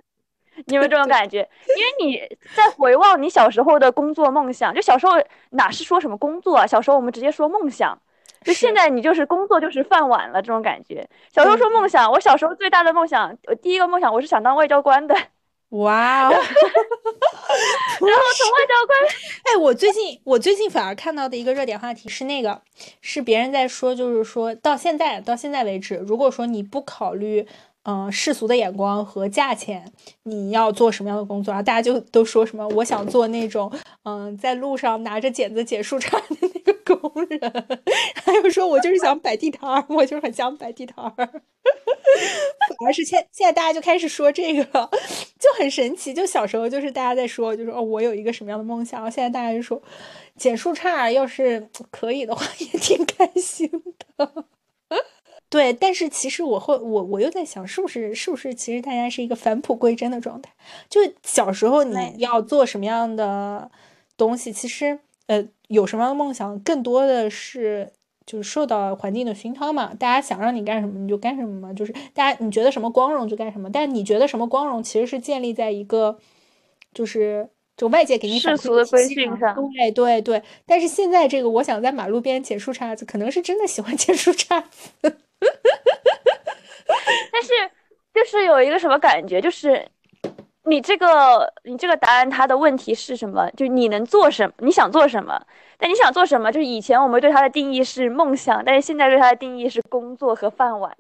你有没有这种感觉？因为你在回望你小时候的工作梦想，就小时候哪是说什么工作啊？小时候我们直接说梦想，就现在你就是工作就是饭碗了这种感觉。小时候说梦想，我小时候最大的梦想，我第一个梦想我是想当外交官的。哇哦！然后从外交官，哎，我最近我最近反而看到的一个热点话题是那个，是别人在说，就是说到现在到现在为止，如果说你不考虑。嗯，世俗的眼光和价钱，你要做什么样的工作啊？大家就都说什么？我想做那种，嗯，在路上拿着剪子剪树杈的那个工人，还有说我就是想摆地摊儿，我就是很想摆地摊儿。反而是现现在大家就开始说这个，就很神奇。就小时候就是大家在说，就是哦，我有一个什么样的梦想，然后现在大家就说剪树杈要是可以的话，也挺开心的。对，但是其实我会，我我又在想，是不是是不是其实大家是一个返璞归真的状态？就小时候你要做什么样的东西，其实呃有什么样的梦想，更多的是就是受到环境的熏陶嘛。大家想让你干什么你就干什么嘛，就是大家你觉得什么光荣就干什么。但你觉得什么光荣，其实是建立在一个就是就外界给你世俗的规训上。对对对。但是现在这个，我想在马路边捡树杈子，可能是真的喜欢捡树杈子。但是，就是有一个什么感觉，就是你这个你这个答案，它的问题是什么？就你能做什么？你想做什么？但你想做什么？就是以前我们对它的定义是梦想，但是现在对它的定义是工作和饭碗。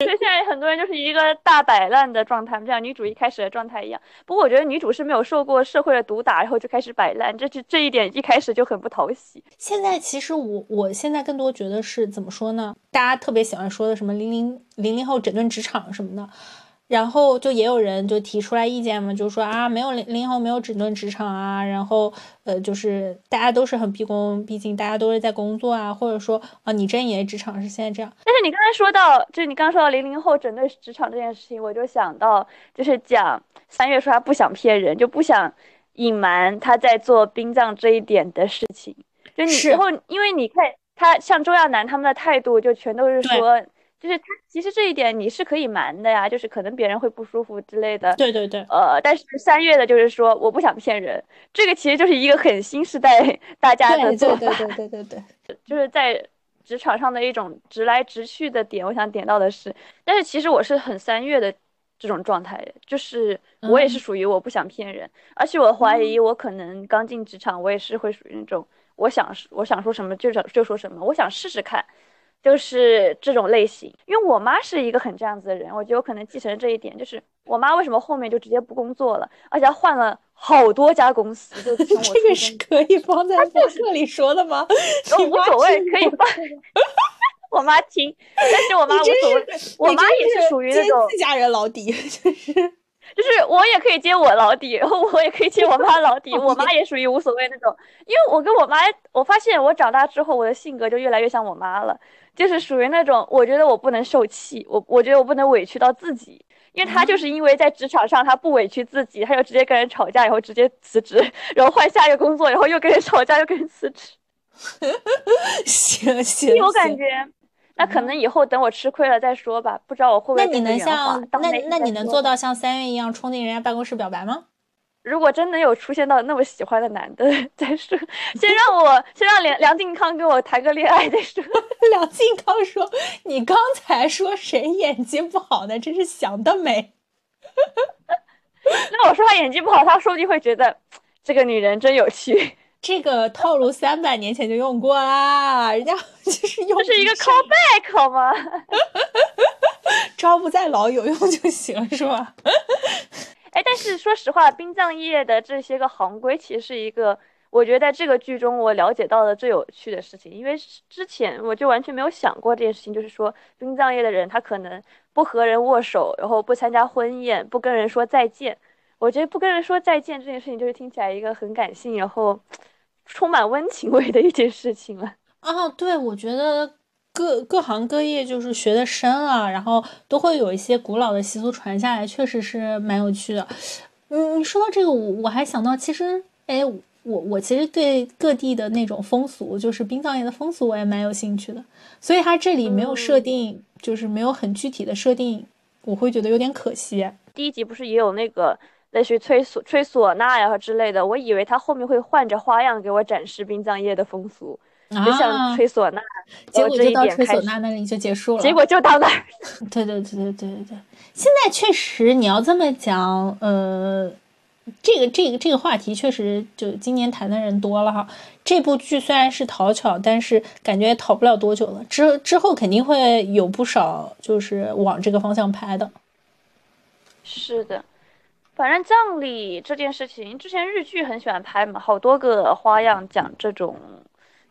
所以现在很多人就是一个大摆烂的状态，就像女主一开始的状态一样。不过我觉得女主是没有受过社会的毒打，然后就开始摆烂，这这这一点一开始就很不讨喜。现在其实我我现在更多觉得是怎么说呢？大家特别喜欢说的什么零零零零后整顿职场什么的。然后就也有人就提出来意见嘛，就说啊，没有零零后没有整顿职场啊，然后呃，就是大家都是很毕恭毕敬，大家都是在工作啊，或者说啊，你真以为职场是现在这样？但是你刚才说到，就是你刚刚说到零零后整顿职场这件事情，我就想到，就是讲三月说他不想骗人，就不想隐瞒他在做殡葬这一点的事情。就你然后，因为你看他像周亚楠他们的态度，就全都是说。就是他其实这一点你是可以瞒的呀，就是可能别人会不舒服之类的。对对对。呃，但是三月的就是说我不想骗人，这个其实就是一个很新时代大家的做法。对对对对对对。就是在职场上的一种直来直去的点，我想点到的是，但是其实我是很三月的这种状态，就是我也是属于我不想骗人，而且我怀疑我可能刚进职场，我也是会属于那种我想我想说什么就就说什么，我想试试看。就是这种类型，因为我妈是一个很这样子的人，我觉得我可能继承了这一点。就是我妈为什么后面就直接不工作了，而且换了好多家公司，就 这个是可以放在博客里说的吗？无所谓，可以放。我妈听，但是我 妈无所谓。我妈也是属于那种自家人老底，就是就是我也可以接我老底，然后我也可以接我妈老底。我妈也属于无所谓那种，因为我跟我妈，我发现我长大之后，我的性格就越来越像我妈了。就是属于那种，我觉得我不能受气，我我觉得我不能委屈到自己，因为他就是因为在职场上他不委屈自己，他就直接跟人吵架，然后直接辞职，然后换下一个工作，然后又跟人吵架，又跟人辞职。行 行，我感觉那可能以后等我吃亏了再说吧，不知道我会不会。那你能像那那你能做到像三月一样冲进人家办公室表白吗？如果真的有出现到那么喜欢的男的 再说，先让我先让梁梁靖康跟我谈个恋爱再说。梁靖康说：“你刚才说谁演技不好呢？真是想得美。”那我说他演技不好，他说不定会觉得这个女人真有趣。这个套路三百年前就用过啦，人家 就是用。这是一个 callback 好吗？招不在老有用就行，是吧？哎，但是说实话，殡葬业的这些个行规，其实是一个我觉得在这个剧中我了解到的最有趣的事情。因为之前我就完全没有想过这件事情，就是说殡葬业的人他可能不和人握手，然后不参加婚宴，不跟人说再见。我觉得不跟人说再见这件事情，就是听起来一个很感性，然后 充满温情味的一件事情了。啊，对，我觉得。各各行各业就是学的深啊，然后都会有一些古老的习俗传下来，确实是蛮有趣的。嗯，你说到这个，我我还想到，其实，哎，我我其实对各地的那种风俗，就是殡葬业的风俗，我也蛮有兴趣的。所以它这里没有设定，就是没有很具体的设定，我会觉得有点可惜。第一集不是也有那个类似于吹唢吹唢呐呀之类的，我以为他后面会换着花样给我展示殡葬业的风俗。就像吹唢呐，结果就到吹唢呐那里就结束了。结果就到那儿。对对对对对对对。现在确实，你要这么讲，呃，这个这个这个话题确实就今年谈的人多了哈。这部剧虽然是讨巧，但是感觉也讨不了多久了。之之后肯定会有不少就是往这个方向拍的。是的，反正葬礼这件事情，之前日剧很喜欢拍嘛，好多个花样讲这种。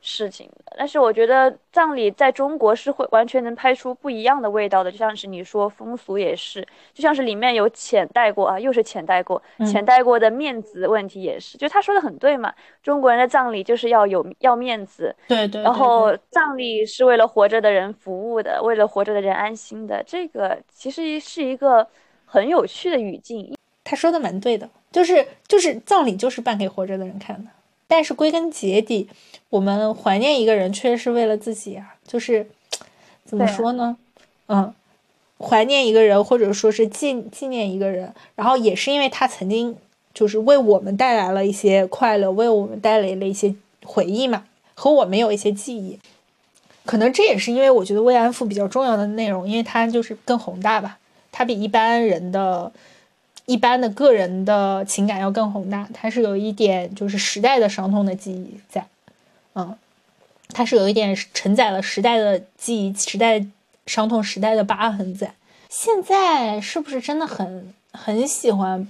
事情的，但是我觉得葬礼在中国是会完全能拍出不一样的味道的，就像是你说风俗也是，就像是里面有浅带过啊，又是浅带过，浅带过的面子问题也是，就他说的很对嘛，中国人的葬礼就是要有要面子，对对，然后葬礼是为了活着的人服务的，为了活着的人安心的，这个其实是一个很有趣的语境，他说的蛮对的，就是就是葬礼就是办给活着的人看的。但是归根结底，我们怀念一个人，确实是为了自己啊。就是怎么说呢？嗯，怀念一个人，或者说是纪纪念一个人，然后也是因为他曾经就是为我们带来了一些快乐，为我们带来了一些回忆嘛，和我们有一些记忆。可能这也是因为我觉得慰安妇比较重要的内容，因为它就是更宏大吧，它比一般人的。一般的个人的情感要更宏大，它是有一点就是时代的伤痛的记忆在，嗯，它是有一点承载了时代的记忆、时代伤痛、时代的疤痕在。现在是不是真的很很喜欢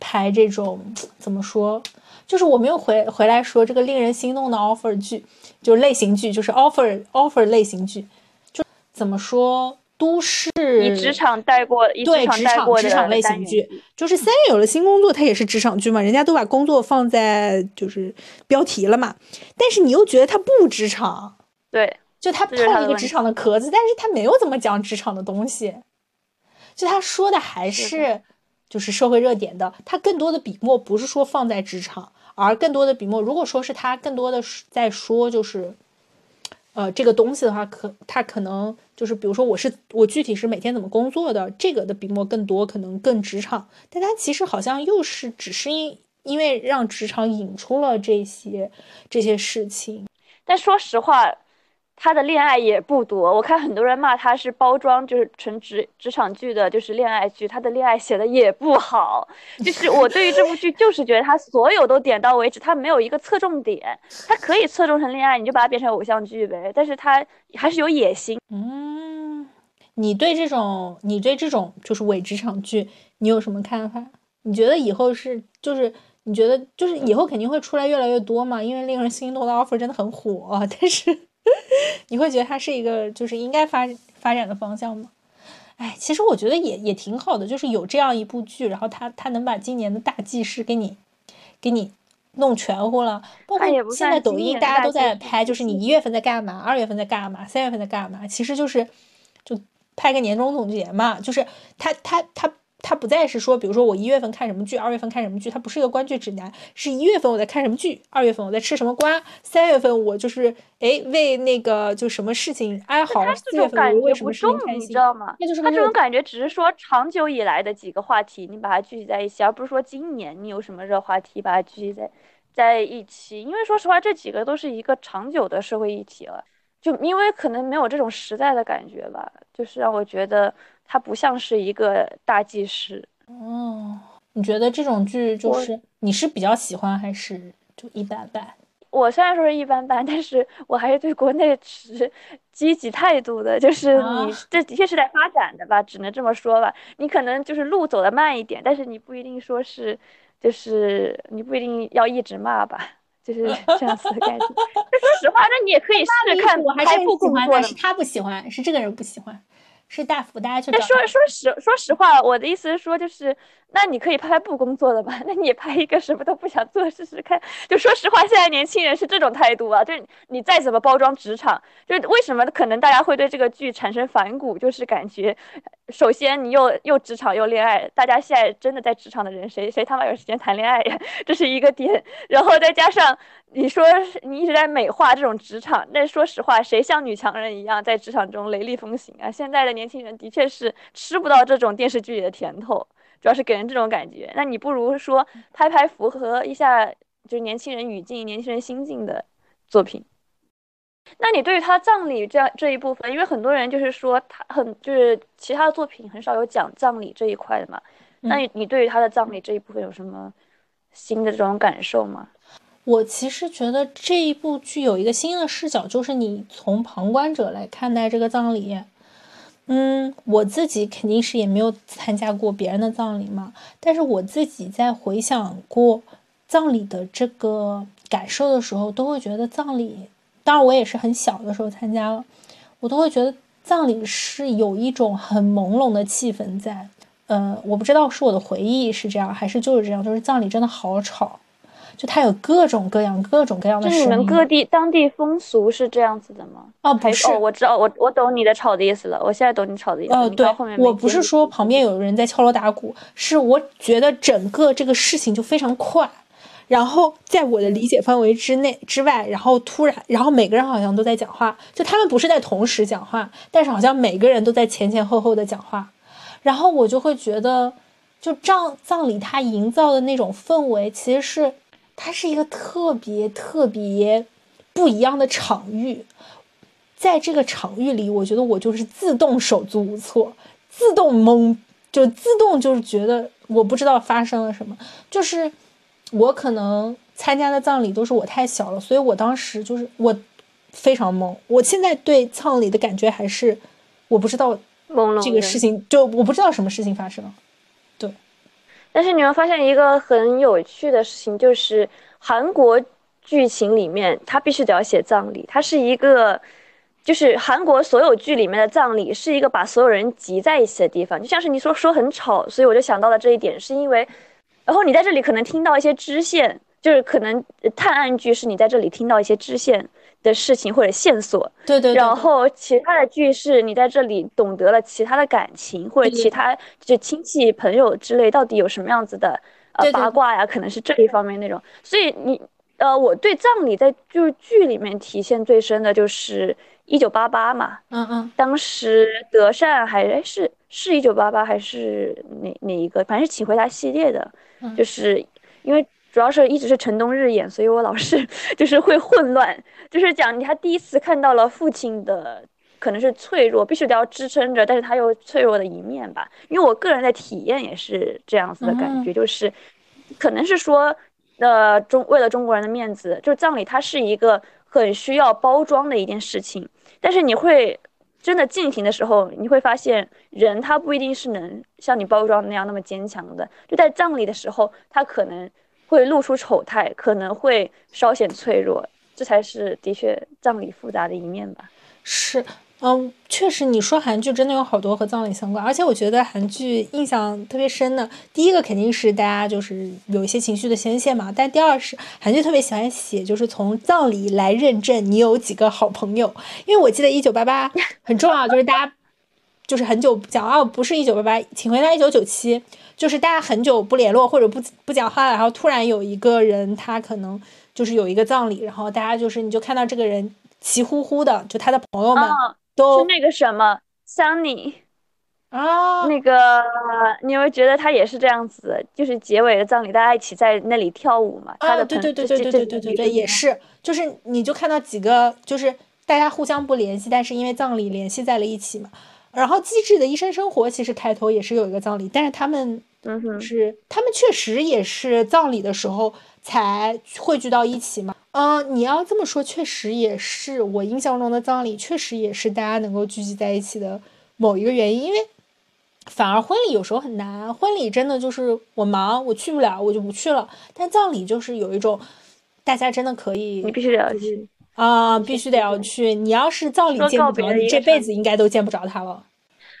拍这种怎么说？就是我们又回回来说这个令人心动的 offer 剧，就是类型剧，就是 offer offer 类型剧，就怎么说？都市以职场带过，对职场职场类型剧，就是三月有了新工作，它也是职场剧嘛，人家都把工作放在就是标题了嘛，但是你又觉得它不职场，对，就他套了一个职场的壳子，但是他没有怎么讲职场的东西，就他说的还是就是社会热点的，他更多的笔墨不是说放在职场，而更多的笔墨，如果说是他更多的在说就是。呃，这个东西的话，可它可能就是，比如说，我是我具体是每天怎么工作的，这个的笔墨更多，可能更职场，但它其实好像又是只是因因为让职场引出了这些这些事情，但说实话。他的恋爱也不多，我看很多人骂他是包装，就是纯职职场剧的，就是恋爱剧。他的恋爱写的也不好，就是我对于这部剧 就是觉得他所有都点到为止，他没有一个侧重点。他可以侧重成恋爱，你就把它变成偶像剧呗。但是他还是有野心。嗯，你对这种你对这种就是伪职场剧，你有什么看法？你觉得以后是就是你觉得就是以后肯定会出来越来越多嘛？因为令人心动的 offer 真的很火，但是。你会觉得它是一个就是应该发发展的方向吗？哎，其实我觉得也也挺好的，就是有这样一部剧，然后它它能把今年的大计事给你给你弄全乎了。包括现在抖音大家都在拍，就是你一月份在干嘛，二月份在干嘛，三月份在干嘛，其实就是就拍个年终总结嘛，就是它它它。它不再是说，比如说我一月份看什么剧，二月份看什么剧，它不是一个观剧指南，是一月份我在看什么剧，二月份我在吃什么瓜，三月份我就是哎为那个就什么事情哀嚎，四月份我为什么事情开心，你知道吗？那就是他这种感觉，只是说长久以来的几个话题，你把它聚集在一起，而不是说今年你有什么热话题把它聚集在在一起。因为说实话，这几个都是一个长久的社会议题了，就因为可能没有这种实在的感觉吧，就是让我觉得。它不像是一个大纪实哦。你觉得这种剧就是你是比较喜欢还是就一般般？我虽然说是一般般，但是我还是对国内持积极态度的。就是你这的确是在发展的吧，只能这么说吧。你可能就是路走得慢一点，但是你不一定说是，就是你不一定要一直骂吧，就是这样子的感觉。说实话，那你也可以试着看。我还是不喜欢，但是他不喜欢，是这个人不喜欢。是大福，大家去。说说实说实话，我的意思是说，就是那你可以拍拍不工作的吧？那你也拍一个什么都不想做试试看。就说实话，现在年轻人是这种态度啊。就是你再怎么包装职场，就是为什么可能大家会对这个剧产生反骨？就是感觉，首先你又又职场又恋爱，大家现在真的在职场的人，谁谁他妈有时间谈恋爱呀？这是一个点。然后再加上。你说你一直在美化这种职场，那说实话，谁像女强人一样在职场中雷厉风行啊？现在的年轻人的确是吃不到这种电视剧里的甜头，主要是给人这种感觉。那你不如说拍拍符合一下就是年轻人语境、年轻人心境的作品。那你对于他葬礼这样这一部分，因为很多人就是说他很就是其他的作品很少有讲葬礼这一块的嘛。那你你对于他的葬礼这一部分有什么新的这种感受吗？我其实觉得这一部剧有一个新的视角，就是你从旁观者来看待这个葬礼。嗯，我自己肯定是也没有参加过别人的葬礼嘛，但是我自己在回想过葬礼的这个感受的时候，都会觉得葬礼，当然我也是很小的时候参加了，我都会觉得葬礼是有一种很朦胧的气氛在。呃，我不知道是我的回忆是这样，还是就是这样，就是葬礼真的好吵。就它有各种各样、各种各样的。就你们各地当地风俗是这样子的吗？哦，不是，我知道，我我懂你的吵的意思了。我现在懂你吵的意思。哦，对，我不是说旁边有人在敲锣打鼓，是我觉得整个这个事情就非常快，然后在我的理解范围之内之外，然后突然，然后每个人好像都在讲话，就他们不是在同时讲话，但是好像每个人都在前前后后的讲话，然后我就会觉得，就葬葬礼它营造的那种氛围，其实是。它是一个特别特别不一样的场域，在这个场域里，我觉得我就是自动手足无措，自动懵，就自动就是觉得我不知道发生了什么。就是我可能参加的葬礼都是我太小了，所以我当时就是我非常懵。我现在对葬礼的感觉还是我不知道这个事情，就我不知道什么事情发生了。但是你会发现一个很有趣的事情，就是韩国剧情里面，他必须得要写葬礼，它是一个，就是韩国所有剧里面的葬礼是一个把所有人集在一起的地方，就像是你说说很吵，所以我就想到了这一点，是因为，然后你在这里可能听到一些支线，就是可能探案剧是你在这里听到一些支线的事情或者线索，对对，然后其他的剧是你在这里懂得了其他的感情或者其他就亲戚朋友之类到底有什么样子的呃八卦呀，可能是这一方面那种，所以你呃我对葬礼在就是剧里面体现最深的就是。一九八八嘛，嗯嗯，当时德善还哎是是一九八八还是哪哪一个？反正是请回答系列的，就是因为主要是一直是陈东日演，所以我老是 就是会混乱。就是讲他第一次看到了父亲的可能是脆弱，必须得要支撑着，但是他又脆弱的一面吧。因为我个人的体验也是这样子的感觉，就是可能是说呃中为了中国人的面子，就是葬礼它是一个很需要包装的一件事情。但是你会真的进行的时候，你会发现人他不一定是能像你包装那样那么坚强的。就在葬礼的时候，他可能会露出丑态，可能会稍显脆弱，这才是的确葬礼复杂的一面吧。是。嗯，确实，你说韩剧真的有好多和葬礼相关，而且我觉得韩剧印象特别深的，第一个肯定是大家就是有一些情绪的宣泄嘛，但第二是韩剧特别喜欢写，就是从葬礼来认证你有几个好朋友，因为我记得一九八八很重要，就是大家就是很久讲啊，不是一九八八，请回答一九九七，就是大家很久不联络或者不不讲话了，然后突然有一个人他可能就是有一个葬礼，然后大家就是你就看到这个人齐呼呼的，就他的朋友们。是那个什么，Sunny 啊，那个你会觉得他也是这样子，就是结尾的葬礼，大家一起在那里跳舞嘛？啊，对对对对对对对对对，也是，就是你就看到几个，就是大家互相不联系，但是因为葬礼联系在了一起嘛。然后《机智的医生生活》其实开头也是有一个葬礼，但是他们是他们确实也是葬礼的时候才汇聚到一起嘛。嗯，你要这么说，确实也是我印象中的葬礼，确实也是大家能够聚集在一起的某一个原因。因为反而婚礼有时候很难，婚礼真的就是我忙，我去不了，我就不去了。但葬礼就是有一种，大家真的可以，你必须得要去啊，必须得要去。你要是葬礼见不着，你这辈子应该都见不着他了。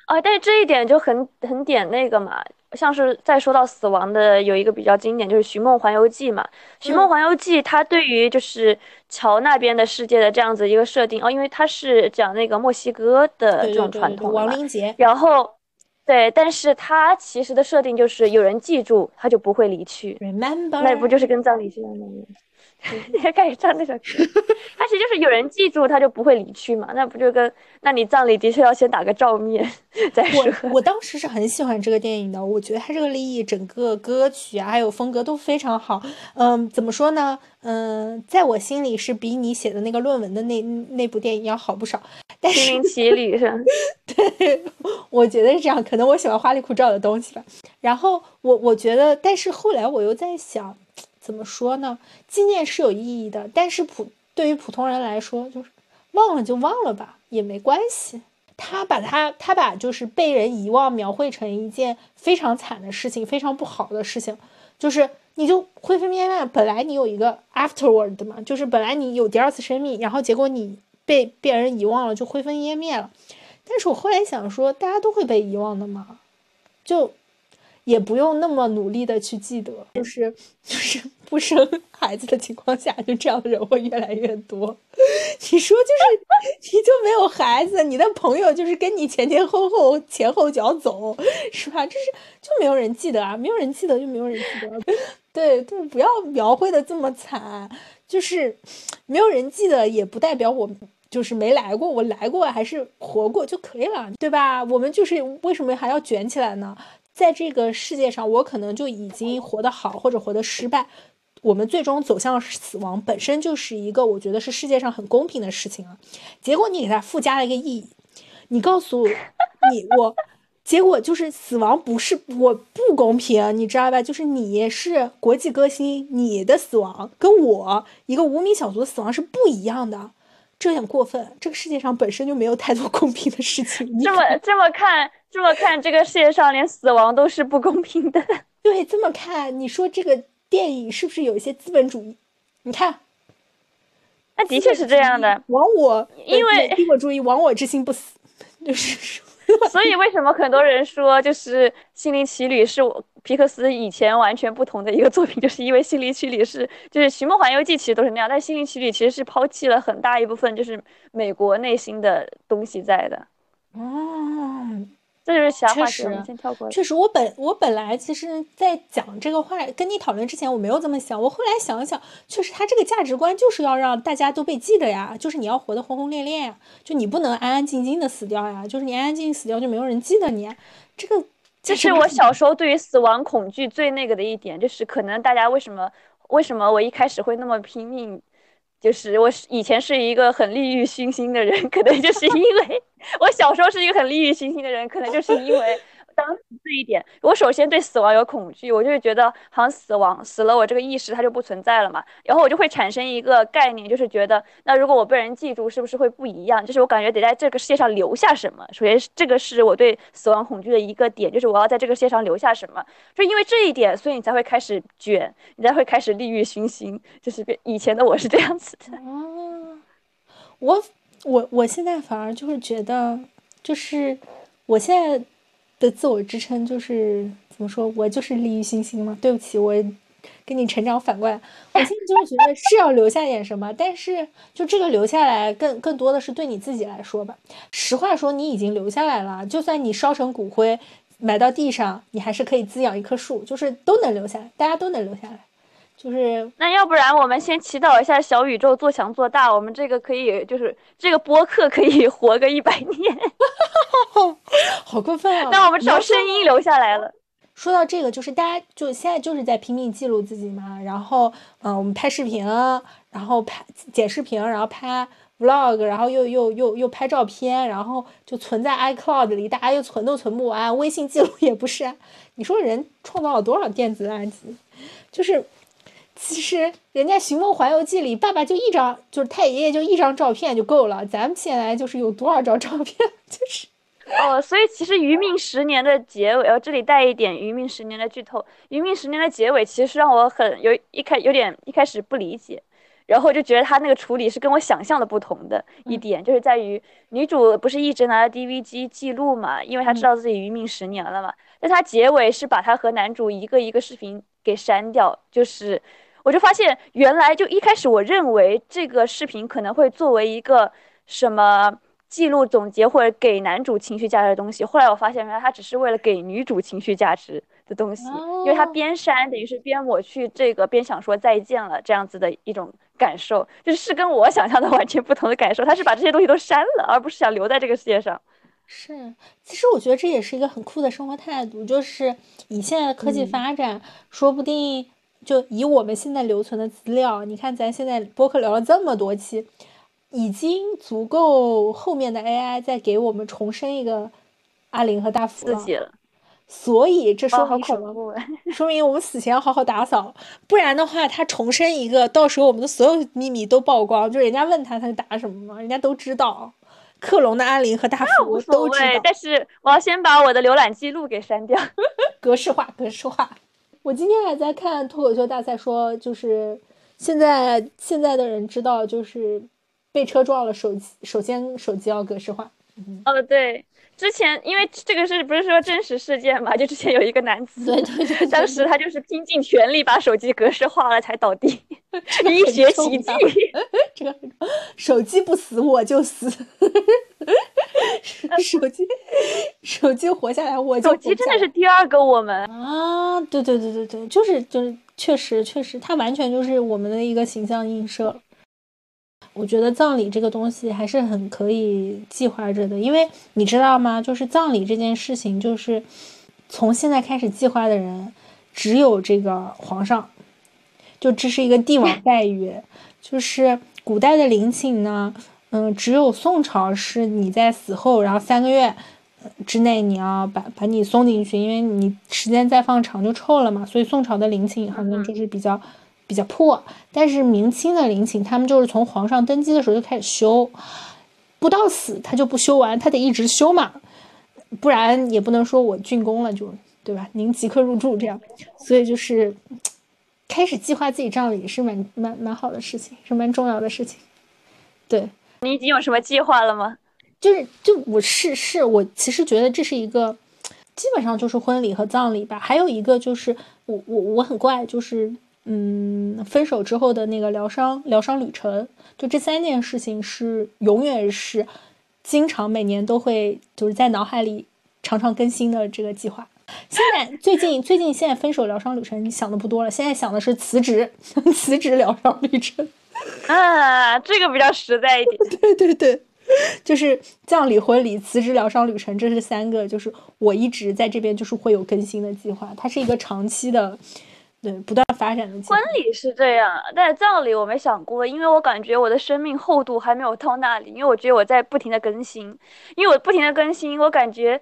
啊，但是这一点就很很点那个嘛。像是再说到死亡的，有一个比较经典，就是《寻梦环游记》嘛，《寻梦环游记》它对于就是桥那边的世界的这样子一个设定哦，因为它是讲那个墨西哥的这种传统亡灵节，然后对，但是它其实的设定就是有人记住，他就不会离去，Remember，那不就是跟葬礼是一样的吗？你还开始唱那首歌，它其实就是有人记住他就不会离去嘛，那不就跟那你葬礼的确要先打个照面 再说。我 我当时是很喜欢这个电影的，我觉得它这个立意、整个歌曲啊，还有风格都非常好。嗯，怎么说呢？嗯，在我心里是比你写的那个论文的那那部电影要好不少。心灵奇旅是？对，我觉得是这样。可能我喜欢花里胡哨的东西吧。然后我我觉得，但是后来我又在想。怎么说呢？纪念是有意义的，但是普对于普通人来说，就是忘了就忘了吧，也没关系。他把他他把就是被人遗忘描绘成一件非常惨的事情，非常不好的事情，就是你就灰飞烟灭。本来你有一个 afterward 的嘛，就是本来你有第二次生命，然后结果你被别人遗忘了，就灰飞烟灭了。但是我后来想说，大家都会被遗忘的嘛，就。也不用那么努力的去记得，就是就是不生孩子的情况下，就这样的人会越来越多。你说就是你就没有孩子，你的朋友就是跟你前前后后前后脚走，是吧？就是就没有人记得啊，没有人记得就没有人记得。对 对，不要描绘的这么惨，就是没有人记得也不代表我就是没来过，我来过还是活过就可以了，对吧？我们就是为什么还要卷起来呢？在这个世界上，我可能就已经活得好，或者活得失败。我们最终走向死亡，本身就是一个我觉得是世界上很公平的事情啊。结果你给它附加了一个意义，你告诉你我，结果就是死亡不是我不公平，你知道吧？就是你是国际歌星，你的死亡跟我一个无名小卒的死亡是不一样的。这有点过分，这个世界上本身就没有太多公平的事情。这么这么看，这么看，这个世界上连死亡都是不公平的。对，这么看，你说这个电影是不是有一些资本主义？你看，那的确是这样的。亡我，因为给我注意，亡我之心不死，就是。所以为什么很多人说就是《心灵奇旅》是我皮克斯以前完全不同的一个作品，就是因为《心灵奇旅》是就是《寻梦环游记》其实都是那样，但《心灵奇旅》其实是抛弃了很大一部分就是美国内心的东西在的。哦。这就是瞎话，先跳过。确实，我本我本来其实，在讲这个话跟你讨论之前，我没有这么想。我后来想想，确实，他这个价值观就是要让大家都被记得呀，就是你要活得轰轰烈烈呀，就你不能安安静静的死掉呀，就是你安安静静死掉就没有人记得你。这个这是我小时候对于死亡恐惧最那个的一点，就是可能大家为什么为什么我一开始会那么拼命。就是我以前是一个很利欲熏心的人，可能就是因为 我小时候是一个很利欲熏心的人，可能就是因为。当这一点，我首先对死亡有恐惧，我就会觉得好像死亡死了，我这个意识它就不存在了嘛。然后我就会产生一个概念，就是觉得那如果我被人记住，是不是会不一样？就是我感觉得在这个世界上留下什么。首先，这个是我对死亡恐惧的一个点，就是我要在这个世界上留下什么。就因为这一点，所以你才会开始卷，你才会开始利欲熏心。就是以前的我是这样子的。哦，我我我现在反而就是觉得，就是我现在。的自我支撑就是怎么说？我就是利欲熏心嘛？对不起，我跟你成长反过来。我现在就是觉得是要留下点什么，但是就这个留下来，更更多的是对你自己来说吧。实话说，你已经留下来了，就算你烧成骨灰埋到地上，你还是可以滋养一棵树，就是都能留下来，大家都能留下来。就是那要不然我们先祈祷一下小宇宙做强做大，我们这个可以就是这个播客可以活个一百年，好过分啊！那我们至少声音留下来了。说到这个，就是大家就现在就是在拼命记录自己嘛，然后嗯，我们拍视频，然后拍剪视频，然后拍 vlog，然后又又又又拍照片，然后就存在 iCloud 里，大家又存都存不完，微信记录也不是。你说人创造了多少电子垃圾？就是。其实人家《寻梦环游记》里，爸爸就一张，就是太爷爷就一张照片就够了。咱们现在就是有多少张照片，就是。哦，所以其实《余命十年》的结尾，呃，这里带一点《余命十年》的剧透，《余命十年》的结尾其实让我很有一开有点一开始不理解，然后就觉得他那个处理是跟我想象的不同的一点，就是在于女主不是一直拿着 DV 机记录嘛，因为她知道自己余命十年了嘛，但她结尾是把她和男主一个一个视频给删掉，就是。我就发现，原来就一开始我认为这个视频可能会作为一个什么记录总结或者给男主情绪价值的东西。后来我发现，原来他只是为了给女主情绪价值的东西，因为他边删等于是边抹去这个，边想说再见了这样子的一种感受，就是跟我想象的完全不同的感受。他是把这些东西都删了，而不是想留在这个世界上。是，其实我觉得这也是一个很酷的生活态度，就是以现在的科技发展，说不定。就以我们现在留存的资料，你看咱现在播客聊了这么多期，已经足够后面的 AI 再给我们重生一个阿林和大福了。所以这说明什么？说明我们死前要好好打扫，不然的话，他重生一个，到时候我们的所有秘密都曝光，就人家问他他打什么嘛，人家都知道。克隆的阿林和大福都知道。但是我要先把我的浏览记录给删掉，格式化，格式化。我今天还在看脱口秀大赛，说就是现在现在的人知道，就是被车撞了，手机首先手机要格式化。哦，对。之前因为这个是不是说真实事件嘛？就之前有一个男子，对对对，当时他就是拼尽全力把手机格式化了才倒地，医学奇迹。这个手机不死我就死，手机 手机活下来我就。手机真的是第二个我们啊！对对对对对，就是就是确实确实，它完全就是我们的一个形象映射。我觉得葬礼这个东西还是很可以计划着的，因为你知道吗？就是葬礼这件事情，就是从现在开始计划的人只有这个皇上，就这是一个帝王待遇。就是古代的陵寝呢，嗯，只有宋朝是你在死后，然后三个月之内你要把把你送进去，因为你时间再放长就臭了嘛。所以宋朝的陵寝好像就是比较。比较破，但是明清的陵寝，他们就是从皇上登基的时候就开始修，不到死他就不修完，他得一直修嘛，不然也不能说我竣工了就对吧？您即刻入住这样，所以就是开始计划自己葬礼是蛮蛮蛮好的事情，是蛮重要的事情。对你已经有什么计划了吗？就是就我是是我其实觉得这是一个，基本上就是婚礼和葬礼吧。还有一个就是我我我很怪，就是嗯，分手之后的那个疗伤疗伤旅程，就这三件事情是永远是经常每年都会就是在脑海里常常更新的这个计划。现在最近最近现在分手疗伤旅程你想的不多了，现在想的是辞职 辞职疗伤旅程。啊，这个比较实在一点。对对对，就是葬礼、婚礼、辞职、疗伤旅程，这是三个，就是我一直在这边就是会有更新的计划，它是一个长期的，对，不断发展的计划。婚礼是这样，但是葬礼我没想过，因为我感觉我的生命厚度还没有到那里，因为我觉得我在不停的更新，因为我不停的更新，我感觉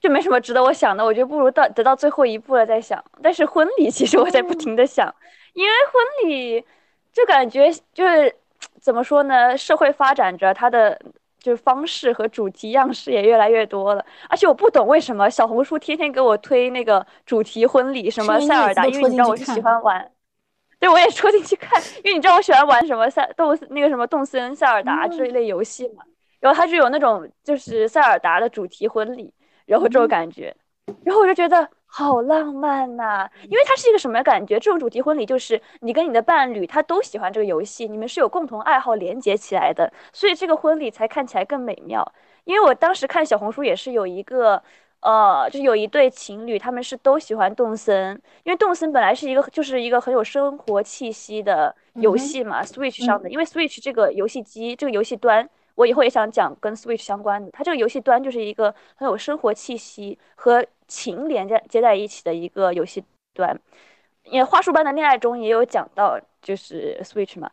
就没什么值得我想的，我觉得不如到得到最后一步了再想。但是婚礼其实我在不停的想，因为婚礼。就感觉就是怎么说呢？社会发展着，它的就是方式和主题样式也越来越多了。而且我不懂为什么小红书天天给我推那个主题婚礼，什么塞尔达，因为你知道我是喜欢玩。对，我也戳进去看，因为你知道我喜欢玩什么塞动那个什么动森塞尔达这一类游戏嘛。然后它就有那种就是塞尔达的主题婚礼，然后这种感觉，然后我就觉得。好浪漫呐！因为它是一个什么感觉？这种主题婚礼就是你跟你的伴侣他都喜欢这个游戏，你们是有共同爱好连接起来的，所以这个婚礼才看起来更美妙。因为我当时看小红书也是有一个，呃，就有一对情侣，他们是都喜欢动森，因为动森本来是一个就是一个很有生活气息的游戏嘛，Switch 上的，因为 Switch 这个游戏机这个游戏端。我以后也想讲跟 Switch 相关的，它这个游戏端就是一个很有生活气息和情连接接在一起的一个游戏端。也花束般的恋爱中也有讲到，就是 Switch 嘛，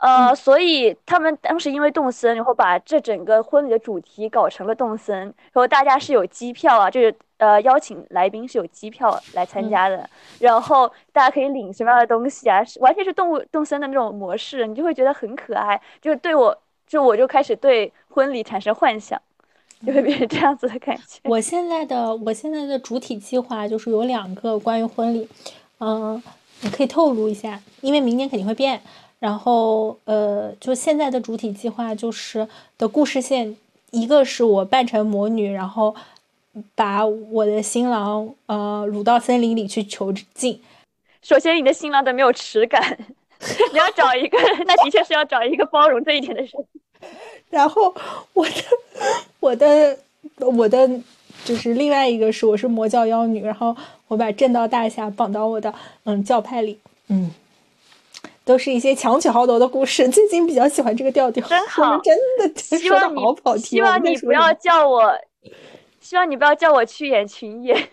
呃，所以他们当时因为动森，然后把这整个婚礼的主题搞成了动森，然后大家是有机票啊，就是呃邀请来宾是有机票来参加的，然后大家可以领什么样的东西啊，完全是动物动森的那种模式，你就会觉得很可爱，就是对我。就我就开始对婚礼产生幻想，就会变成这样子的感觉。我现在的我现在的主体计划就是有两个关于婚礼，嗯，你可以透露一下，因为明年肯定会变。然后呃，就现在的主体计划就是的故事线，一个是我扮成魔女，然后把我的新郎呃掳到森林里去囚禁。首先，你的新郎得没有耻感。你要找一个，那的确是要找一个包容这一点的人。然后我的，我的，我的，就是另外一个是，我是魔教妖女，然后我把正道大侠绑到我的嗯教派里，嗯，都是一些强取豪夺的故事。最近比较喜欢这个调调，真好，真的希望好跑题。希望你不要叫我，希望你不要叫我去演群演。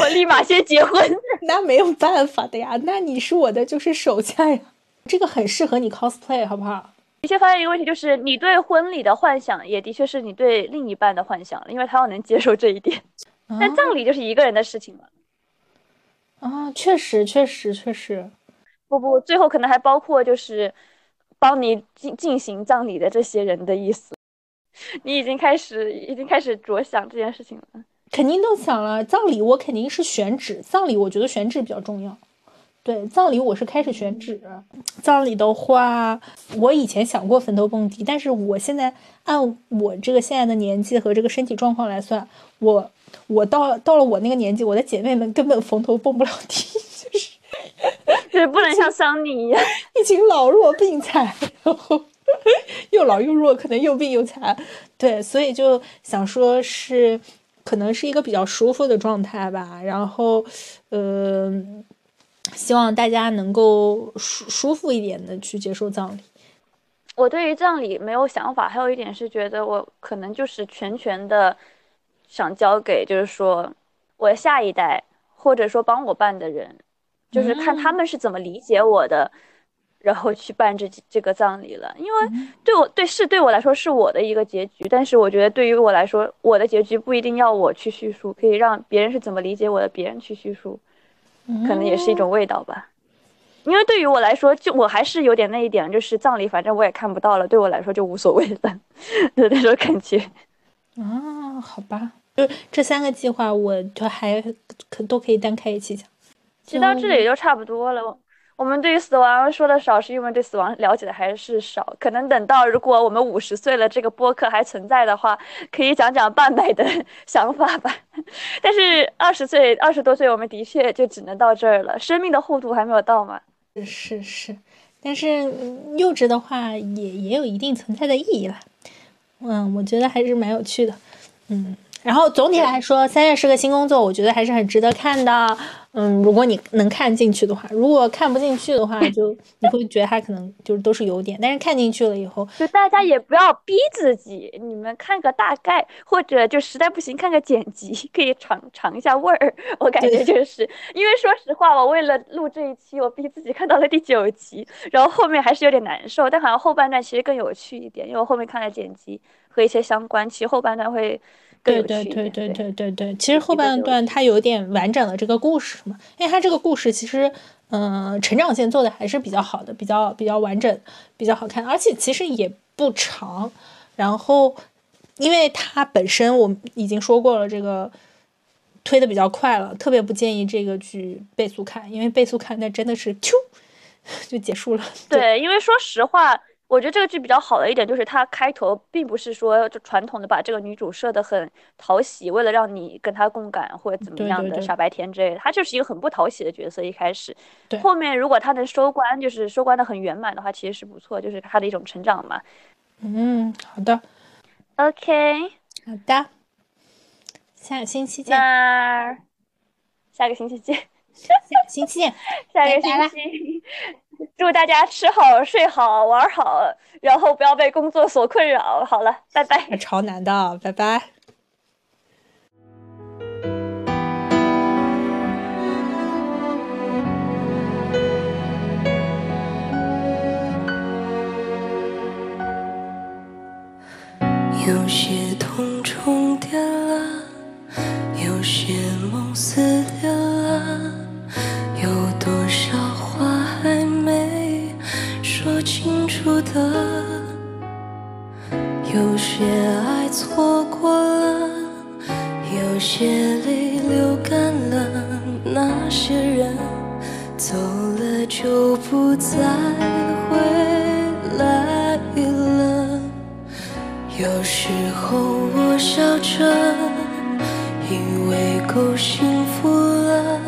我立马先结婚，那没有办法的呀。那你是我的就是手下呀，这个很适合你 cosplay，好不好？的确发现一个问题，就是你对婚礼的幻想，也的确是你对另一半的幻想，因为他要能接受这一点。但葬礼就是一个人的事情了。啊，确实，确实，确实。不不，最后可能还包括就是帮你进进行葬礼的这些人的意思。你已经开始，已经开始着想这件事情了。肯定都想了，葬礼我肯定是选址，葬礼我觉得选址比较重要。对，葬礼我是开始选址。葬礼的话，我以前想过坟头蹦迪，但是我现在按我这个现在的年纪和这个身体状况来算，我我到到了我那个年纪，我的姐妹们根本坟头蹦不了迪，就是 就是不能像桑尼一样，一群老弱病残，然后又老又弱，可能又病又残。对，所以就想说是。可能是一个比较舒服的状态吧，然后，呃，希望大家能够舒舒服一点的去接受葬礼。我对于葬礼没有想法，还有一点是觉得我可能就是全权的想交给，就是说我下一代，或者说帮我办的人，就是看他们是怎么理解我的。然后去办这这个葬礼了，因为对我对是对我来说是我的一个结局，但是我觉得对于我来说，我的结局不一定要我去叙述，可以让别人是怎么理解我的，别人去叙述，可能也是一种味道吧。因为对于我来说，就我还是有点那一点，就是葬礼反正我也看不到了，对我来说就无所谓了 的那种感觉。啊，好吧，就这三个计划，我就还可都可以单开一期讲。其实到这里就差不多了。我们对于死亡说的少，是因为对死亡了解的还是少。可能等到如果我们五十岁了，这个播客还存在的话，可以讲讲半百的 想法吧。但是二十岁、二十多岁，我们的确就只能到这儿了。生命的厚度还没有到嘛？是是，但是幼稚的话也也有一定存在的意义了。嗯，我觉得还是蛮有趣的。嗯。然后总体来说，三月是个新工作，我觉得还是很值得看的。嗯，如果你能看进去的话，如果看不进去的话，就你会觉得它可能就是都是优点。但是看进去了以后，就大家也不要逼自己，你们看个大概，或者就实在不行看个剪辑，可以尝尝一下味儿。我感觉就是，因为说实话，我为了录这一期，我逼自己看到了第九集，然后后面还是有点难受。但好像后半段其实更有趣一点，因为我后面看了剪辑和一些相关，其实后半段会。对对对对对对对，其实后半段它有点完整了这个故事嘛，因为它这个故事其实，嗯，成长线做的还是比较好的，比较比较完整，比较好看，而且其实也不长。然后，因为它本身我已经说过了，这个推的比较快了，特别不建议这个去倍速看，因为倍速看那真的是啾就结束了。对，因为说实话。我觉得这个剧比较好的一点就是它开头并不是说就传统的把这个女主设的很讨喜，为了让你跟她共感或者怎么样的傻白甜之类的，她就是一个很不讨喜的角色。一开始，后面如果她能收官，就是收官的很圆满的话，其实是不错，就是她的一种成长嘛。嗯，好的，OK，好的，下个星期见。那下个星期见，下个星期见，下个星期。祝大家吃好、睡好、玩好，然后不要被工作所困扰。好了，拜拜。超难的，拜拜。有些痛重叠了，有些梦撕清楚的，有些爱错过了，有些泪流干了，那些人走了就不再回来了。有时候我笑着，以为够幸福了。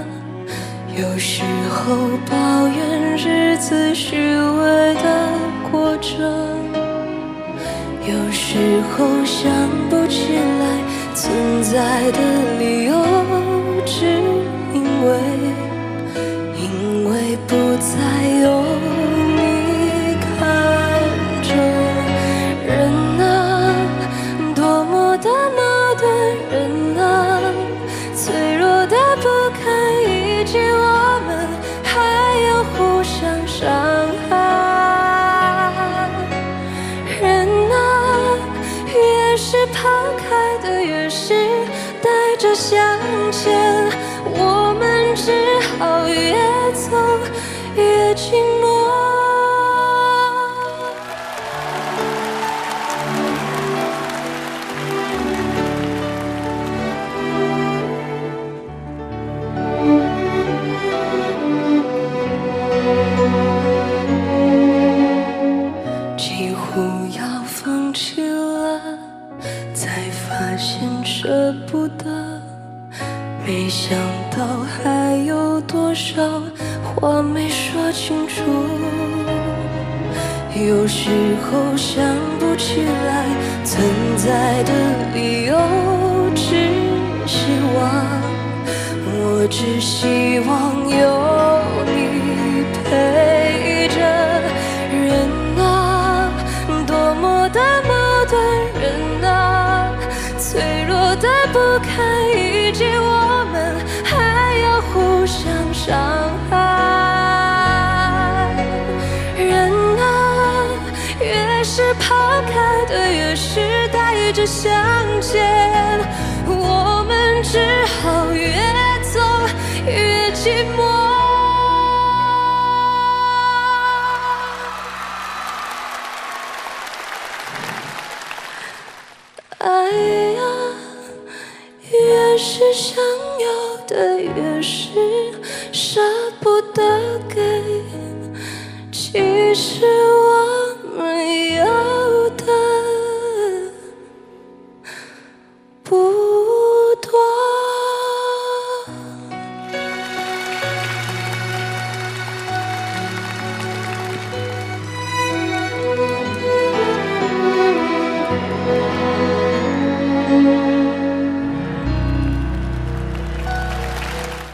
有时候抱怨日子虚伪的过着，有时候想不起来存在的理由，只因为只好少话没说清楚，有时候想不起来存在的理由，只希望，我只希望有你陪着。人啊，多么的矛盾，人啊，脆弱的不堪一击，伤害人啊，越是。抛开的越是带着向前，我们只好越走越寂寞。